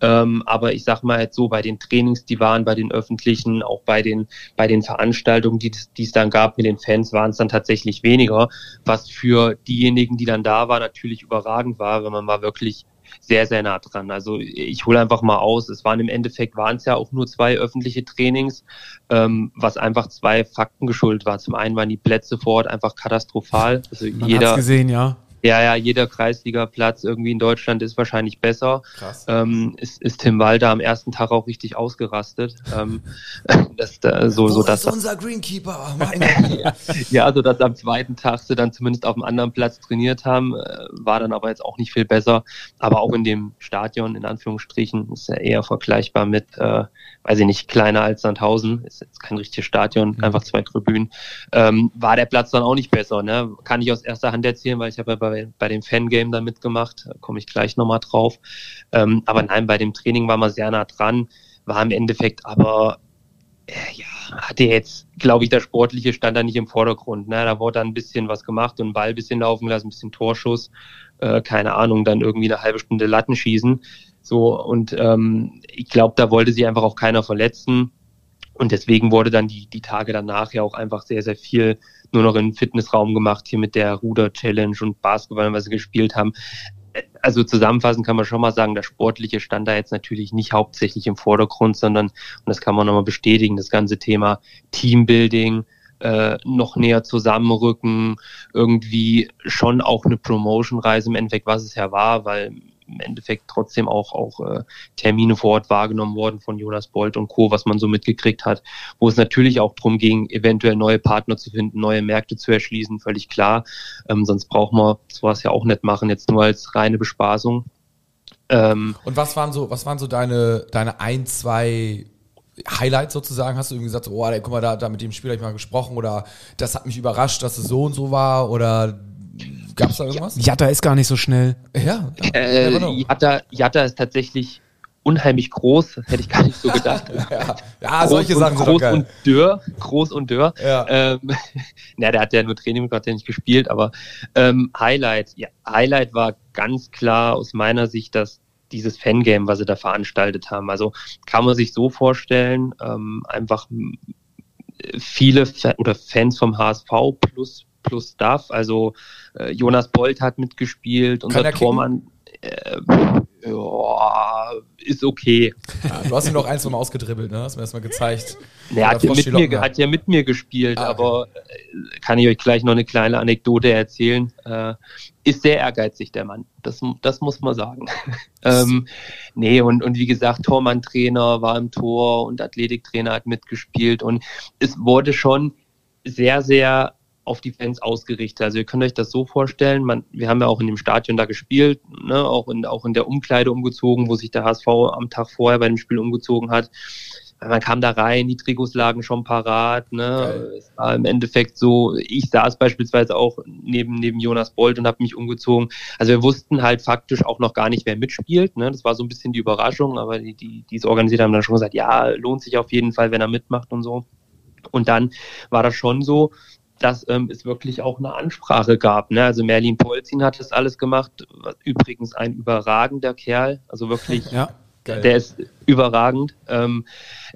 Ähm, aber ich sag mal jetzt so bei den Trainings, die waren bei den öffentlichen, auch bei den bei den Veranstaltungen, die, die es dann gab mit den Fans, waren es dann tatsächlich weniger, was für diejenigen, die dann da waren, natürlich überragend war, wenn man war wirklich sehr, sehr nah dran. Also ich hole einfach mal aus, es waren im Endeffekt, waren es ja auch nur zwei öffentliche Trainings, ähm, was einfach zwei Fakten geschuldet war. Zum einen waren die Plätze vor Ort einfach katastrophal. Also Man jeder, gesehen, ja. Ja, ja, jeder Kreisligaplatz irgendwie in Deutschland ist wahrscheinlich besser. Krass. Ähm, ist, ist Tim Walter am ersten Tag auch richtig ausgerastet. Ähm, das, da, so, so, dass, ist unser Greenkeeper? ja, so dass am zweiten Tag sie dann zumindest auf einem anderen Platz trainiert haben, äh, war dann aber jetzt auch nicht viel besser. Aber auch in dem Stadion, in Anführungsstrichen, ist ja eher vergleichbar mit, äh, weiß ich nicht, kleiner als Sandhausen, ist jetzt kein richtiges Stadion, mhm. einfach zwei Tribünen, ähm, war der Platz dann auch nicht besser. Ne? Kann ich aus erster Hand erzählen, weil ich habe ja bei bei, bei dem Fangame da mitgemacht, da komme ich gleich nochmal drauf. Ähm, aber nein, bei dem Training war man sehr nah dran, war im Endeffekt aber, äh, ja, hatte jetzt, glaube ich, der sportliche stand da nicht im Vordergrund. Ne? Da wurde dann ein bisschen was gemacht und Ball ein bisschen laufen lassen, ein bisschen Torschuss, äh, keine Ahnung, dann irgendwie eine halbe Stunde Latten schießen. So, und ähm, ich glaube, da wollte sich einfach auch keiner verletzen. Und deswegen wurde dann die, die Tage danach ja auch einfach sehr, sehr viel nur noch in Fitnessraum gemacht, hier mit der Ruder-Challenge und Basketball, was sie gespielt haben. Also zusammenfassend kann man schon mal sagen, der Sportliche stand da jetzt natürlich nicht hauptsächlich im Vordergrund, sondern, und das kann man nochmal bestätigen, das ganze Thema Teambuilding, äh, noch näher zusammenrücken, irgendwie schon auch eine Promotion-Reise im Endeffekt, was es ja war, weil im Endeffekt trotzdem auch, auch äh, Termine vor Ort wahrgenommen worden von Jonas Bolt und Co., was man so mitgekriegt hat, wo es natürlich auch darum ging, eventuell neue Partner zu finden, neue Märkte zu erschließen, völlig klar. Ähm, sonst braucht man sowas ja auch nicht machen, jetzt nur als reine Bespaßung. Ähm, und was waren so, was waren so deine, deine ein, zwei Highlights sozusagen? Hast du irgendwie gesagt, oh, guck mal, da, da mit dem Spieler habe ich mal gesprochen oder das hat mich überrascht, dass es so und so war oder Gab es da irgendwas? Jatta ist gar nicht so schnell. Ja. Äh, Jatta, Jatta ist tatsächlich unheimlich groß, das hätte ich gar nicht so gedacht. ja, ja solche Sachen sind Groß und dürr, groß und dürr. Ja. Ähm, na, der hat ja nur Training, ja nicht gespielt, aber ähm, Highlight, ja, Highlight war ganz klar aus meiner Sicht, dass dieses Fangame, was sie da veranstaltet haben. Also kann man sich so vorstellen, ähm, einfach viele Fa oder Fans vom HSV plus plus Staff. Also äh, Jonas Bolt hat mitgespielt, unser Tormann. Äh, ja, ist okay. Ja, du hast ihn noch eins Mal ausgedribbelt, ne? Hast mir erstmal gezeigt. Er hat, ja mit mir, hat ja mit mir gespielt, ah, okay. aber äh, kann ich euch gleich noch eine kleine Anekdote erzählen. Äh, ist sehr ehrgeizig, der Mann. Das, das muss man sagen. ähm, nee, und, und wie gesagt, Tormann-Trainer war im Tor und Athletiktrainer hat mitgespielt und es wurde schon sehr, sehr auf die Fans ausgerichtet. Also ihr könnt euch das so vorstellen, man, wir haben ja auch in dem Stadion da gespielt, ne, auch, in, auch in der Umkleide umgezogen, wo sich der HSV am Tag vorher bei dem Spiel umgezogen hat. man kam da rein, die Trikots lagen schon parat. Ne? Es war im Endeffekt so, ich saß beispielsweise auch neben, neben Jonas Bolt und habe mich umgezogen. Also wir wussten halt faktisch auch noch gar nicht, wer mitspielt. Ne? Das war so ein bisschen die Überraschung, aber die, die, die es organisiert haben dann schon gesagt, ja, lohnt sich auf jeden Fall, wenn er mitmacht und so. Und dann war das schon so, dass ähm, es wirklich auch eine Ansprache gab. Ne? Also Merlin Polzin hat das alles gemacht. Übrigens ein überragender Kerl, also wirklich Ja. Geil. der ist überragend. Ähm,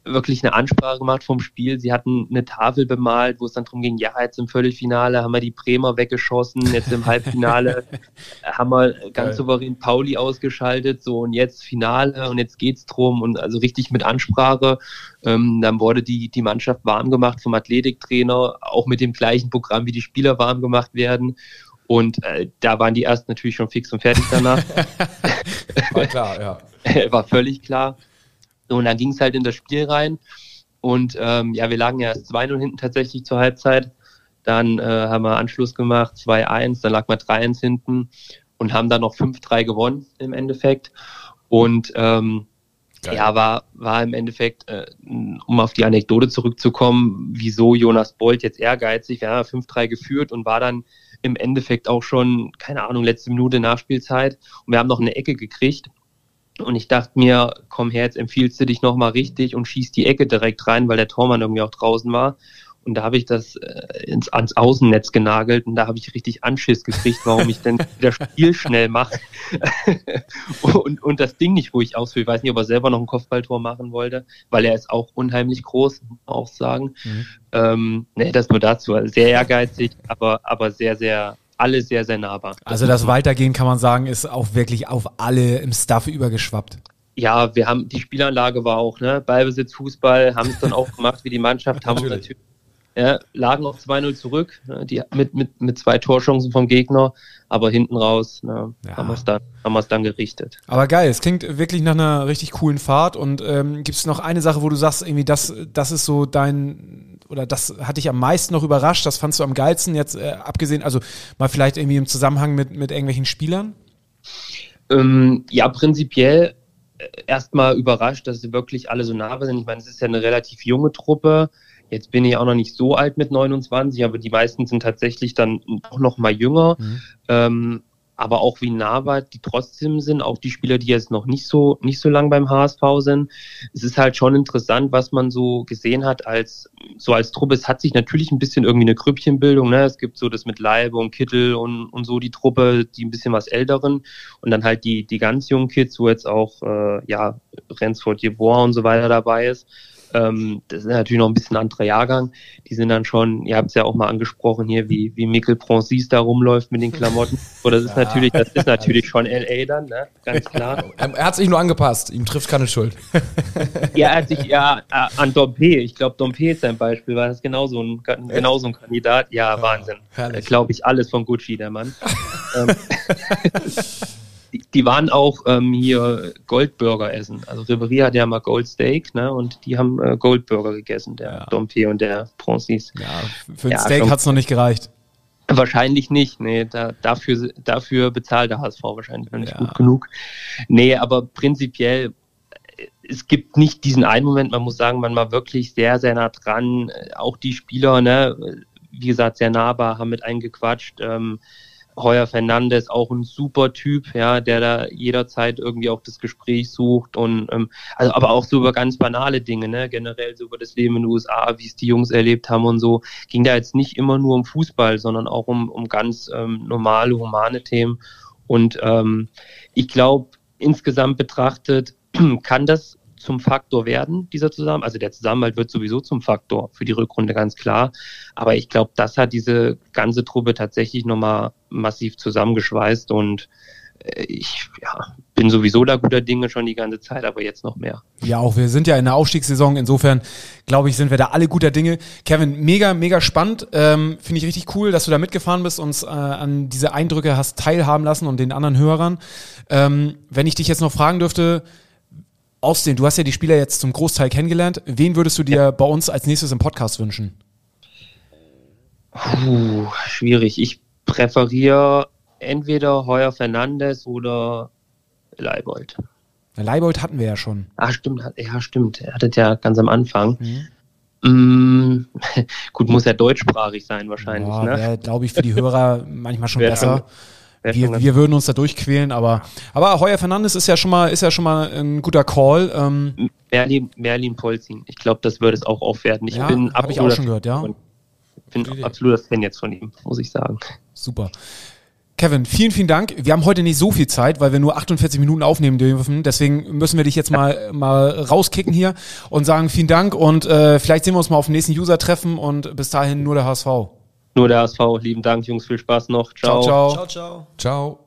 wirklich eine Ansprache gemacht vom Spiel. Sie hatten eine Tafel bemalt, wo es dann darum ging, ja, jetzt im Viertelfinale haben wir die Bremer weggeschossen, jetzt im Halbfinale haben wir ganz Geil. souverän Pauli ausgeschaltet, so und jetzt Finale und jetzt geht's drum und also richtig mit Ansprache. Ähm, dann wurde die, die Mannschaft warm gemacht vom Athletiktrainer, auch mit dem gleichen Programm, wie die Spieler warm gemacht werden. Und äh, da waren die erst natürlich schon fix und fertig danach. War klar, ja. war völlig klar. Und dann ging es halt in das Spiel rein. Und ähm, ja, wir lagen ja erst 2-0 hinten tatsächlich zur Halbzeit. Dann äh, haben wir Anschluss gemacht, 2-1, dann lag man 3-1 hinten und haben dann noch 5-3 gewonnen im Endeffekt. Und ähm, Geil. ja, war, war im Endeffekt, äh, um auf die Anekdote zurückzukommen, wieso Jonas Bolt jetzt ehrgeizig, wir haben ja 5-3 geführt und war dann im Endeffekt auch schon, keine Ahnung, letzte Minute Nachspielzeit und wir haben noch eine Ecke gekriegt. Und ich dachte mir, komm her, jetzt empfiehlst du dich nochmal richtig und schießt die Ecke direkt rein, weil der Tormann irgendwie auch draußen war. Und da habe ich das äh, ins, ans Außennetz genagelt und da habe ich richtig Anschiss gekriegt, warum ich denn das Spiel schnell mache und, und das Ding nicht ruhig ausführe. Ich weiß nicht, ob er selber noch ein Kopfballtor machen wollte, weil er ist auch unheimlich groß, muss man auch sagen. Ähm, nee, das nur dazu. Also Sehr ehrgeizig, aber, aber sehr, sehr, alle sehr, sehr nahbar. Also das Weitergehen kann man sagen, ist auch wirklich auf alle im Staff übergeschwappt. ja, wir haben, die Spielanlage war auch, ne, Ballbesitz, Fußball, haben es dann auch gemacht wie die Mannschaft, haben Natürlich. natürlich, ja, lagen noch 2-0 zurück, ne, die, mit, mit, mit zwei Torchancen vom Gegner, aber hinten raus, ne, Ja. haben wir es dann, haben dann gerichtet. Aber geil, es klingt wirklich nach einer richtig coolen Fahrt. Und ähm, gibt es noch eine Sache, wo du sagst, irgendwie, das, das ist so dein, oder das hat dich am meisten noch überrascht, das fandst du am geilsten jetzt, äh, abgesehen, also mal vielleicht irgendwie im Zusammenhang mit, mit irgendwelchen Spielern? Ähm, ja, prinzipiell äh, erstmal überrascht, dass sie wirklich alle so nah sind. Ich meine, es ist ja eine relativ junge Truppe. Jetzt bin ich auch noch nicht so alt mit 29, aber die meisten sind tatsächlich dann doch noch mal jünger. Ähm, aber auch wie nah die trotzdem sind, auch die Spieler, die jetzt noch nicht so nicht so lang beim HSV sind. Es ist halt schon interessant, was man so gesehen hat als so als Truppe. Es hat sich natürlich ein bisschen irgendwie eine Grüppchenbildung. Ne? Es gibt so das mit Leibe und Kittel und, und so die Truppe, die ein bisschen was älteren und dann halt die die ganz jungen Kids, wo jetzt auch äh, ja Rensford Jebois und so weiter dabei ist. Ähm, das ist natürlich noch ein bisschen anderer Jahrgang. Die sind dann schon, ihr habt es ja auch mal angesprochen hier, wie, wie Mikkel Pronsis da rumläuft mit den Klamotten. So, das ist natürlich, das ist natürlich schon LA dann, ne? Ganz klar. Er, hat sich nur angepasst. Ihm trifft keine Schuld. Ja, er hat sich ja äh, an Dompe, ich glaube, Dompe ist ein Beispiel, war das genauso ein, genauso ein Kandidat. Ja, Wahnsinn. herrlich. Glaube ich, alles von Gucci, der Mann. ähm, die, die waren auch ähm, hier Goldburger essen. Also Ribery hat ja mal Goldsteak, ne? Und die haben äh, Goldburger gegessen, der Ja. Dompe und der Pronsis. Ja, für ein Ja, Steak schon. hat's noch nicht gereicht. Wahrscheinlich nicht, nee, da, dafür, dafür bezahlt der HSV wahrscheinlich noch nicht Ja. gut genug. Nee, aber prinzipiell, äh, es gibt nicht diesen einen Moment, man muss sagen, man war wirklich sehr, sehr nah dran. Auch die Spieler, ne, wie gesagt, sehr nahbar, haben mit eingequatscht. Ähm, Heuer Fernandes, auch ein super Typ, ja, der da jederzeit irgendwie auch das Gespräch sucht und ähm, also aber auch so über ganz banale Dinge, ne, generell so über das Leben in den USA, wie es die Jungs erlebt haben und so, ging da jetzt nicht immer nur um Fußball, sondern auch um, um ganz ähm, normale, humane Themen. Und ähm, ich glaube, insgesamt betrachtet kann das zum Faktor werden, dieser Zusammenhalt. Also der Zusammenhalt wird sowieso zum Faktor für die Rückrunde, ganz klar. Aber ich glaube, das hat diese ganze Truppe tatsächlich nochmal massiv zusammengeschweißt und äh, ich ja, bin sowieso da guter Dinge schon die ganze Zeit, aber jetzt noch mehr. Ja, auch wir sind ja in der Aufstiegssaison. Insofern, glaube ich, sind wir da alle guter Dinge. Kevin, mega, mega spannend. Ähm, Finde ich richtig cool, dass du da mitgefahren bist, uns äh, an diese Eindrücke hast teilhaben lassen und den anderen Hörern. Ähm, wenn ich dich jetzt noch fragen dürfte, aus den, du hast ja die Spieler jetzt zum Großteil kennengelernt. Wen würdest du dir bei uns als nächstes im Podcast wünschen? Puh, schwierig. Ich präferiere entweder Heuer Fernandes oder Leibold. Leibold hatten wir ja schon. Ah, stimmt, ja, stimmt. Er hatte ja ganz am Anfang. Mhm. Mm, gut, muss ja deutschsprachig sein wahrscheinlich, Ja, ne? wäre, glaube ich, für die Hörer manchmal schon besser. schon Wir, ganz- wir würden uns da durchquälen, aber, aber Heuer Fernandes ist ja schon mal, ist ja schon mal ein guter Call. Ähm, Merlin, Merlin Polzin. Ich glaube, das würde es auch aufwerten. Ich Ja, bin hab ich auch schon gehört, ja. Bin absoluter Fan jetzt von ihm, muss ich sagen. super. Kevin, vielen, vielen Dank. Wir haben heute nicht so viel Zeit, weil wir nur 48 Minuten aufnehmen dürfen. Deswegen müssen wir dich jetzt mal, mal rauskicken hier und sagen vielen Dank und äh, vielleicht sehen wir uns mal auf dem nächsten User-Treffen und bis dahin nur der HSV. Nur der HSV. Lieben Dank, Jungs. Viel Spaß noch. Ciao, Ciao. ciao. ciao. Ciao.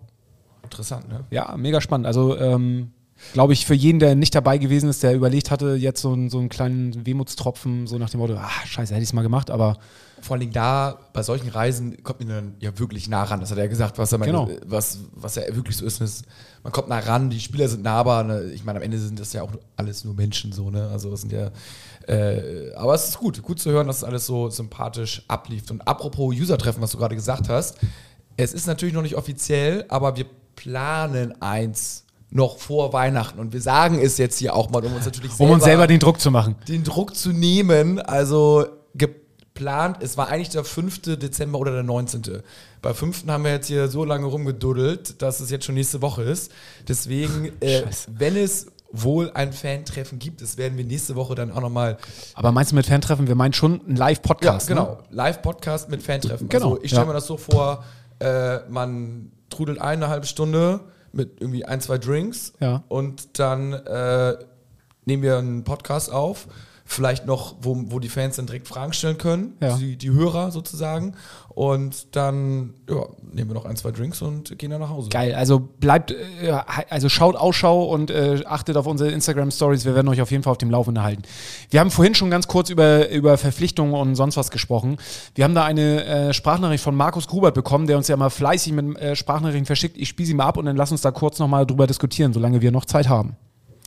Interessant, ne? Ja, mega spannend. Also, ähm, glaube ich, für jeden, der nicht dabei gewesen ist, der überlegt hatte, jetzt so, einen- so einen kleinen Wehmutstropfen, so nach dem Motto, ah, scheiße, hätte ich es mal gemacht, aber Vor allen Dingen da, bei solchen Reisen kommt man dann ja wirklich nah ran. Das hat er gesagt, was er, Genau. was, was er wirklich so ist, ist. Man kommt nah ran, die Spieler sind nahbar. Ne? Ich meine, am Ende sind das ja auch alles nur Menschen so, ne? Also es sind ja. Äh, aber es ist gut, gut zu hören, dass es alles so sympathisch ablief. Und apropos User-Treffen, was du gerade gesagt hast, es ist natürlich noch nicht offiziell, aber wir planen eins noch vor Weihnachten. Und wir sagen es jetzt hier auch mal, um uns natürlich um uns selber den Druck zu machen. den Druck zu nehmen. Also geplant, es war eigentlich der 5. Dezember oder der 19. Bei 5. haben wir jetzt hier so lange rumgeduddelt, dass es jetzt schon nächste Woche ist. Deswegen, äh, wenn es wohl ein Fan-Treffen gibt, das werden wir nächste Woche dann auch nochmal Aber meinst du mit Fantreffen, wir meinen schon einen Live-Podcast? ja, Ne? genau. Live-Podcast mit Fan-Treffen. Genau, Also ich stelle ja. mir das so vor, äh, man trudelt ein, eine halbe Stunde mit irgendwie ein, zwei Drinks Ja. und dann äh, nehmen wir einen Podcast auf. Vielleicht noch, wo, wo die Fans dann direkt Fragen stellen können, Ja. die, die Hörer sozusagen. Und dann ja, nehmen wir noch ein, zwei Drinks und gehen dann nach Hause. Geil, also bleibt, äh, also schaut Ausschau und äh, achtet auf unsere Instagram-Stories. Wir werden euch auf jeden Fall auf dem Laufenden halten. Wir haben vorhin schon ganz kurz über, über Verpflichtungen und sonst was gesprochen. Wir haben da eine äh, Sprachnachricht von Markus Grubert bekommen, der uns ja mal fleißig mit äh, Sprachnachrichten verschickt. Ich spiele sie mal ab und dann lass uns da kurz nochmal drüber diskutieren, solange wir noch Zeit haben.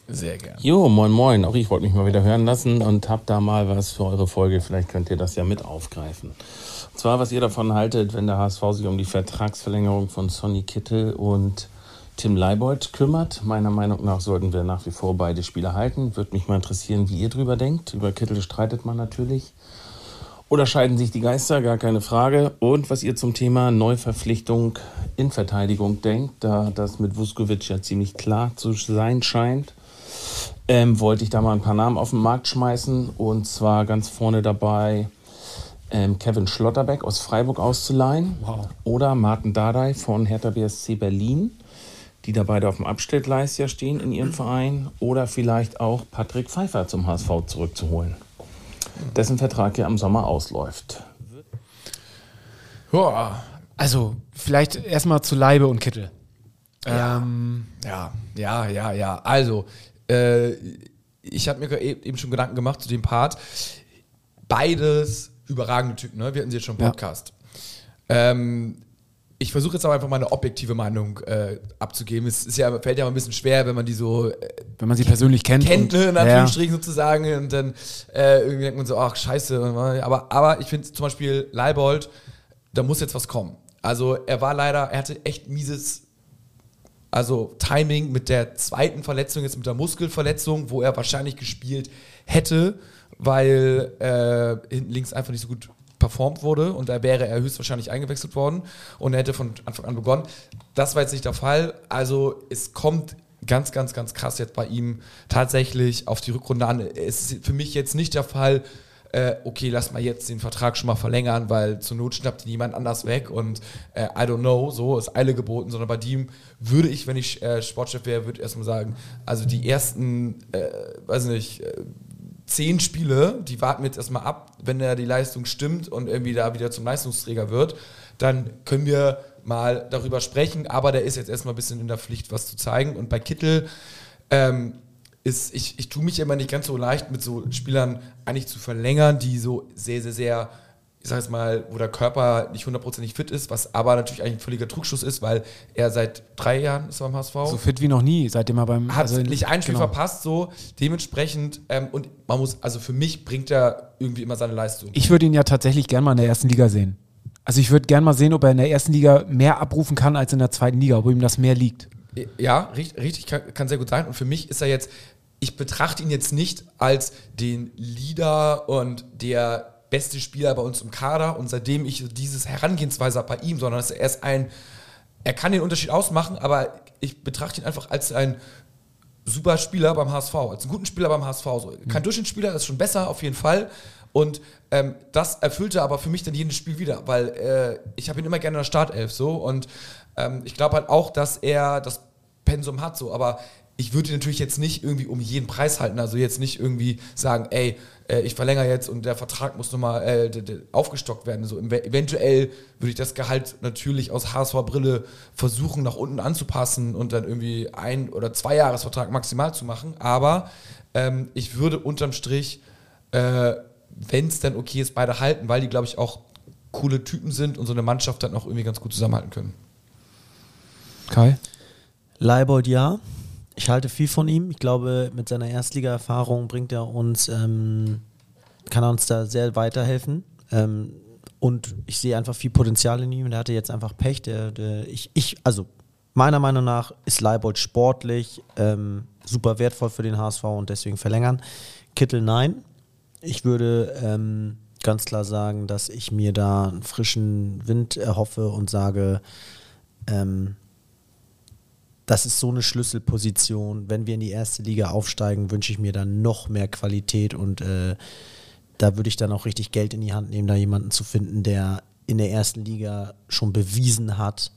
Sehr gerne. Jo, moin moin. Auch ich wollte mich mal wieder hören lassen und hab da mal was für eure Folge. Vielleicht könnt ihr das ja mit aufgreifen. Und zwar, was ihr davon haltet, wenn der HSV sich um die Vertragsverlängerung von Sonny Kittel und Tim Leibold kümmert. Meiner Meinung nach sollten wir nach wie vor beide Spieler halten. Würde mich mal interessieren, wie ihr drüber denkt. Über Kittel streitet man natürlich. Oder scheiden sich die Geister, gar keine Frage. Und was ihr zum Thema Neuverpflichtung in Verteidigung denkt, da das mit Vuskovic ja ziemlich klar zu sein scheint, ähm, wollte ich da mal ein paar Namen auf den Markt schmeißen. Und zwar ganz vorne dabei ähm, Kevin Schlotterbeck aus Freiburg auszuleihen. Wow. Oder Martin Dardai von Hertha BSC Berlin, die da beide auf dem Abstellgleis ja stehen in ihrem Verein. Oder vielleicht auch Patrick Pfeiffer zum HSV zurückzuholen, dessen Vertrag ja im Sommer ausläuft. Ja, Also, vielleicht erstmal zu Leibe und Kittel. Ähm, Ja, ja, ja, ja. Also, äh, ich habe mir eben schon Gedanken gemacht zu dem Part. Beides überragende Typen, ne? Wir hatten sie jetzt schon im Ja. Podcast. Ähm, ich versuche jetzt aber einfach mal eine objektive Meinung äh, abzugeben. Es ist ja, fällt ja mal ein bisschen schwer, wenn man die so äh, wenn man sie persönlich kennt. kennt, ne, in Ja. Anführungsstrichen sozusagen. Und dann äh, irgendwie denkt man so, ach scheiße. Aber, aber ich finde zum Beispiel Leibold, da muss jetzt was kommen. Also er war leider, er hatte echt mieses also Timing mit der zweiten Verletzung, jetzt mit der Muskelverletzung, wo er wahrscheinlich gespielt hätte, weil äh, hinten links einfach nicht so gut performt wurde und da wäre er höchstwahrscheinlich eingewechselt worden und er hätte von Anfang an begonnen. Das war jetzt nicht der Fall. Also es kommt ganz, ganz, ganz krass jetzt bei ihm tatsächlich auf die Rückrunde an. Es ist für mich jetzt nicht der Fall, äh, okay, lass mal jetzt den Vertrag schon mal verlängern, weil zur Not schnappt ihn jemand anders weg und äh, I don't know, so ist Eile geboten, sondern bei ihm würde ich, wenn ich äh, Sportchef wäre, würde erstmal sagen, also die ersten, äh, weiß nicht, äh, zehn Spiele, die warten jetzt erstmal ab, wenn er die Leistung stimmt und irgendwie da wieder zum Leistungsträger wird, dann können wir mal darüber sprechen, aber der ist jetzt erstmal ein bisschen in der Pflicht, was zu zeigen. Und bei Kittel, ähm, ist, ich, ich tue mich immer nicht ganz so leicht mit so Spielern eigentlich zu verlängern, die so sehr, sehr, sehr, ich sag jetzt mal, wo der Körper nicht hundertprozentig fit ist, was aber natürlich eigentlich ein völliger Trugschluss ist, weil er seit drei Jahren ist er beim HSV. So fit wie noch nie, seitdem er beim. hat also nicht ein Spiel genau. verpasst, so dementsprechend, ähm, und man muss, also für mich bringt er irgendwie immer seine Leistung. Ich würde ihn ja tatsächlich gern mal in der ersten Liga sehen. Also ich würde gern mal sehen, ob er in der ersten Liga mehr abrufen kann als in der zweiten Liga, ob ihm das mehr liegt. Ja, richtig, richtig kann, kann sehr gut sein. Und für mich ist er jetzt, ich betrachte ihn jetzt nicht als den Leader und der beste Spieler bei uns im Kader. Und seitdem ich dieses Herangehensweise habe bei ihm, sondern dass er ist ein, er kann den Unterschied ausmachen, aber ich betrachte ihn einfach als ein super Spieler beim HSV, als einen guten Spieler beim HSV. So. Kein Durchschnittsspieler, das ist schon besser, auf jeden Fall. Und ähm, das erfüllte aber für mich dann jedes Spiel wieder, weil äh, ich habe ihn immer gerne in der Startelf so und ähm, ich glaube halt auch, dass er das Pensum hat so, aber ich würde natürlich jetzt nicht irgendwie um jeden Preis halten, also jetzt nicht irgendwie sagen, ey, äh, ich verlängere jetzt und der Vertrag muss nochmal äh, aufgestockt werden. So, ev- eventuell würde ich das Gehalt natürlich aus HSV-Brille versuchen, nach unten anzupassen und dann irgendwie ein- oder zwei Jahresvertrag maximal zu machen. Aber ähm, ich würde unterm Strich, äh, wenn es dann okay ist, beide halten, weil die, glaube ich, auch coole Typen sind und so eine Mannschaft dann auch irgendwie ganz gut zusammenhalten können. Kai? Leibold ja. Ich halte viel von ihm. Ich glaube, mit seiner Erstliga-Erfahrung bringt er uns, ähm, kann er uns da sehr weiterhelfen. Ähm, und ich sehe einfach viel Potenzial in ihm. Der hatte jetzt einfach Pech. Der, der, ich, ich, also meiner Meinung nach ist Leibold sportlich ähm, super wertvoll für den HSV und deswegen verlängern. Kittel nein. Ich würde ähm, ganz klar sagen, dass ich mir da einen frischen Wind erhoffe und sage, ähm, das ist so eine Schlüsselposition. Wenn wir in die erste Liga aufsteigen, wünsche ich mir dann noch mehr Qualität und äh, da würde ich dann auch richtig Geld in die Hand nehmen, da jemanden zu finden, der in der ersten Liga schon bewiesen hat,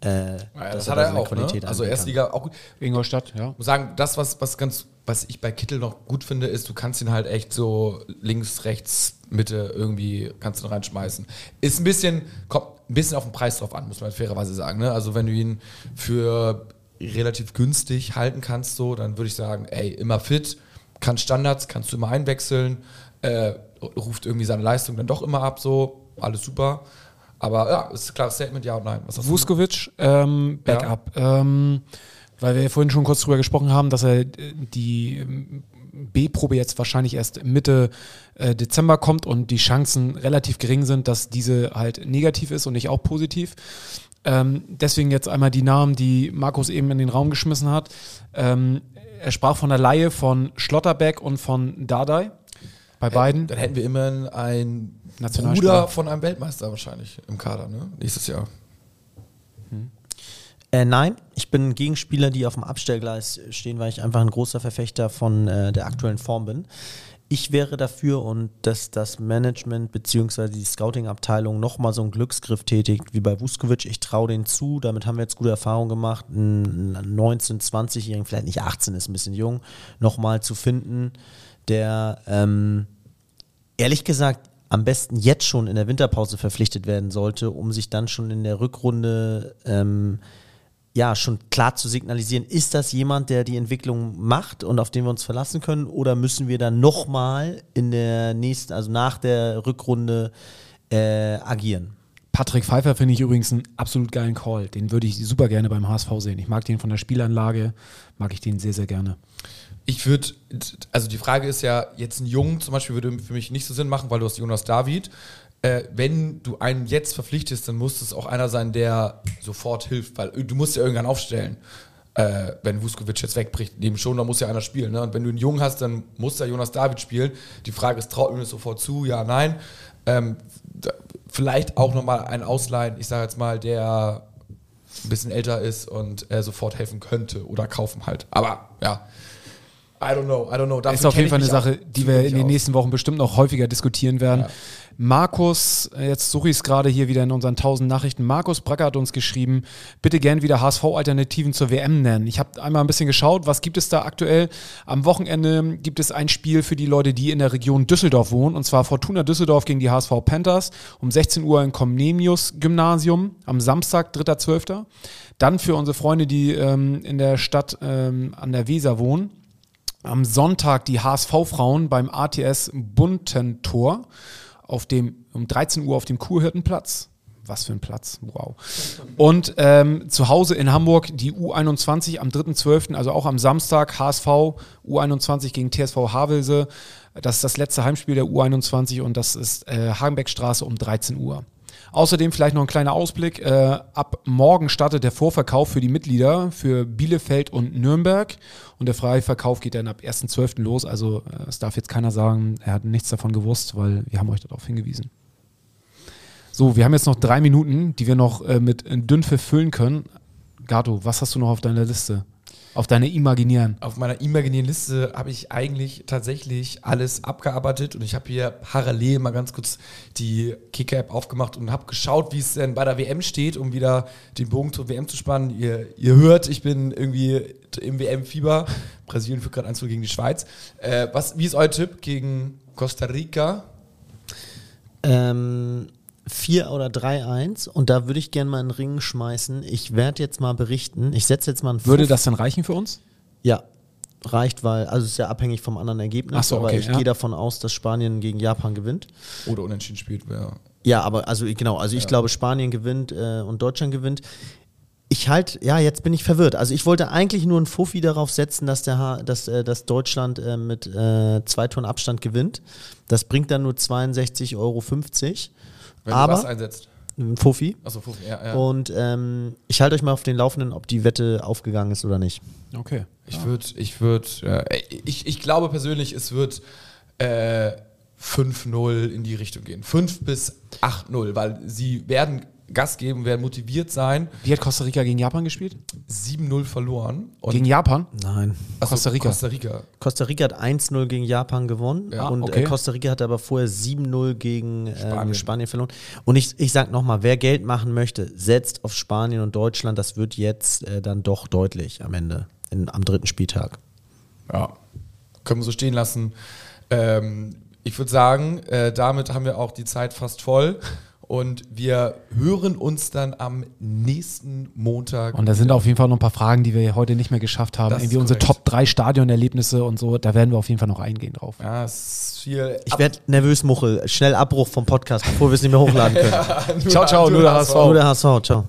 äh, Ja, dass das hat er seine auch. Ne? Also anbieten kann. Erstliga auch gut. Ingolstadt, ja. muss sagen, das, was, was ganz, was ich bei Kittel noch gut finde, ist, du kannst ihn halt echt so links, rechts, Mitte irgendwie kannst du ihn reinschmeißen. Ist ein bisschen, kommt ein bisschen auf den Preis drauf an, muss man fairerweise sagen. Ne? Also wenn du ihn für relativ günstig halten kannst, so, dann würde ich sagen, ey, immer fit, kann Standards, kannst du immer einwechseln, äh, ruft irgendwie seine Leistung dann doch immer ab, so, alles super. Aber ja, ist ein klares Statement, ja und nein. Was? Vuskovic, ähm, Backup. Ähm, weil wir ja vorhin schon kurz drüber gesprochen haben, dass er die B-Probe jetzt wahrscheinlich erst Mitte äh, Dezember kommt und die Chancen relativ gering sind, dass diese halt negativ ist und nicht auch positiv. Ähm, deswegen jetzt einmal die Namen, die Markus eben in den Raum geschmissen hat. Ähm, er sprach von der Laie von Schlotterbeck und von Dardai. Bei beiden. Dann hätten wir immerhin einen. Bruder von einem Weltmeister wahrscheinlich im Kader, ne? Nächstes Jahr. Äh, nein, ich bin Gegenspieler, die auf dem Abstellgleis stehen, weil ich einfach ein großer Verfechter von äh, der aktuellen Form bin. Ich wäre dafür und dass das Management bzw. die Scouting-Abteilung nochmal so einen Glücksgriff tätigt wie bei Vuskovic. Ich traue denen zu, damit haben wir jetzt gute Erfahrungen gemacht, einen 19-, 20-Jährigen, vielleicht nicht 18, ist ein bisschen jung, nochmal zu finden, der ähm, ehrlich gesagt am besten jetzt schon in der Winterpause verpflichtet werden sollte, um sich dann schon in der Rückrunde ähm, ja schon klar zu signalisieren, ist das jemand, der die Entwicklung macht und auf den wir uns verlassen können, oder müssen wir dann nochmal in der nächsten, also nach der Rückrunde äh, agieren? Patrick Pfeiffer finde ich übrigens einen absolut geilen Call. Den würde ich super gerne beim HSV sehen. Ich mag den von der Spielanlage, mag ich den sehr, sehr gerne. Ich würde, also die Frage ist ja, jetzt ein Jungen zum Beispiel würde für mich nicht so Sinn machen, weil du hast Jonas David. Äh, wenn du einen jetzt verpflichtest, dann muss es auch einer sein, der sofort hilft, weil du musst ja irgendwann aufstellen. Äh, wenn Vuskovic jetzt wegbricht, neben schon, dann muss ja einer spielen. Ne? Und wenn du einen Jungen hast, dann muss ja Jonas David spielen. Die Frage ist, traut ihm das sofort zu? Ja, nein. Ähm, da, vielleicht auch nochmal ein Ausleihen, ich sage jetzt mal, der ein bisschen älter ist und äh, sofort helfen könnte oder kaufen halt. Aber ja, I don't know, I don't know. Das ist Dafür auf jeden Fall eine Sache, die wir in den aus. nächsten Wochen bestimmt noch häufiger diskutieren werden. Ja. Markus, äh, jetzt suche ich es gerade hier wieder in unseren tausend Nachrichten. Markus Bracker hat uns geschrieben, bitte gern wieder HSV-Alternativen zur WM nennen. Ich habe einmal ein bisschen geschaut, was gibt es da aktuell? Am Wochenende gibt es ein Spiel für die Leute, die in der Region Düsseldorf wohnen, und zwar Fortuna Düsseldorf gegen die HSV Panthers um 16 Uhr im Comnenius Gymnasium am Samstag, 3.12. Dann für unsere Freunde, die ähm, in der Stadt ähm, an der Weser wohnen, am Sonntag die HSV-Frauen beim ATS Buntentor auf dem, um 13 Uhr auf dem Kurhirtenplatz. Was für ein Platz, wow. Und ähm, zu Hause in Hamburg die U21 am 3.12., also auch am Samstag, HSV U21 gegen TSV Havelse. Das ist das letzte Heimspiel der U21 und das ist äh, Hagenbeckstraße um 13 Uhr. Außerdem vielleicht noch ein kleiner Ausblick. Äh, ab morgen startet der Vorverkauf für die Mitglieder für Bielefeld und Nürnberg. Und der freie Verkauf geht dann ab 1.12. los. Also äh, es darf jetzt keiner sagen, er hat nichts davon gewusst, weil wir haben euch darauf hingewiesen. So, wir haben jetzt noch drei Minuten, die wir noch äh, mit Dünnpfiff füllen können. Gato, was hast du noch auf deiner Liste? Auf deiner imaginären? Auf meiner imaginären Liste habe ich eigentlich tatsächlich alles abgearbeitet und ich habe hier parallel mal ganz kurz die Kicker-App aufgemacht und habe geschaut, wie es denn bei der WM steht, um wieder den Bogen zur WM zu spannen. Ihr, ihr hört, ich bin irgendwie im WM-Fieber. Brasilien führt gerade 1 gegen die Schweiz. Äh, was, wie ist euer Tipp gegen Costa Rica? Ähm, 4 oder 3-1 und da würde ich gerne mal einen Ring schmeißen. Ich werde jetzt mal berichten. Ich setze jetzt mal einen Würde das dann reichen für uns? Ja, reicht, weil, also es ist ja abhängig vom anderen Ergebnis, Ach so, aber okay, ich ja. gehe davon aus, dass Spanien gegen Japan gewinnt. Oder unentschieden spielt, ja. Ja, aber also genau, also ich glaube, Spanien gewinnt äh, und Deutschland gewinnt. Ich halt, ja, jetzt bin ich verwirrt. Also ich wollte eigentlich nur einen Fuffi darauf setzen, dass, der, Ha- dass, äh, dass Deutschland äh, mit äh, zwei Toren Abstand gewinnt. Das bringt dann nur 62,50 Euro. Wenn aber du was einsetzt. ein Fuffi. Achso, Fuffi, ja, ja. Und ähm, ich halte euch mal auf den Laufenden, ob die Wette aufgegangen ist oder nicht. Okay. Ich würde, ich würde, äh, ich, ich glaube persönlich, es wird äh, 5-0 in die Richtung gehen. 5 bis 8-0, weil sie werden Gas geben, werden motiviert sein. Wie hat Costa Rica gegen Japan gespielt? 7-0 verloren. Und Gegen Japan? Nein. Achso, Costa Rica. Costa Rica. Costa Rica hat 1-0 gegen Japan gewonnen Ja, und okay. äh, Costa Rica hat aber vorher 7-0 gegen ähm, Spanien. Spanien. verloren. Und ich, ich sag nochmal, wer Geld machen möchte, setzt auf Spanien und Deutschland. Das wird jetzt äh, dann doch deutlich am Ende, in, am dritten Spieltag. Ja, können wir so stehen lassen. Ähm, ich würde sagen, äh, damit haben wir auch die Zeit fast voll. Und wir hören uns dann am nächsten Montag. Und da sind auf jeden Fall noch ein paar Fragen, die wir heute nicht mehr geschafft haben. Das Irgendwie unsere. Top 3 Stadionerlebnisse und so, da werden wir auf jeden Fall noch eingehen drauf. ja, es ist viel. Ich werde nervös, Muchel. Schnell Abbruch vom Podcast, bevor wir es nicht mehr hochladen können. Nur- Ciao, ciao, nur der HSV. Nur der HSV, ciao.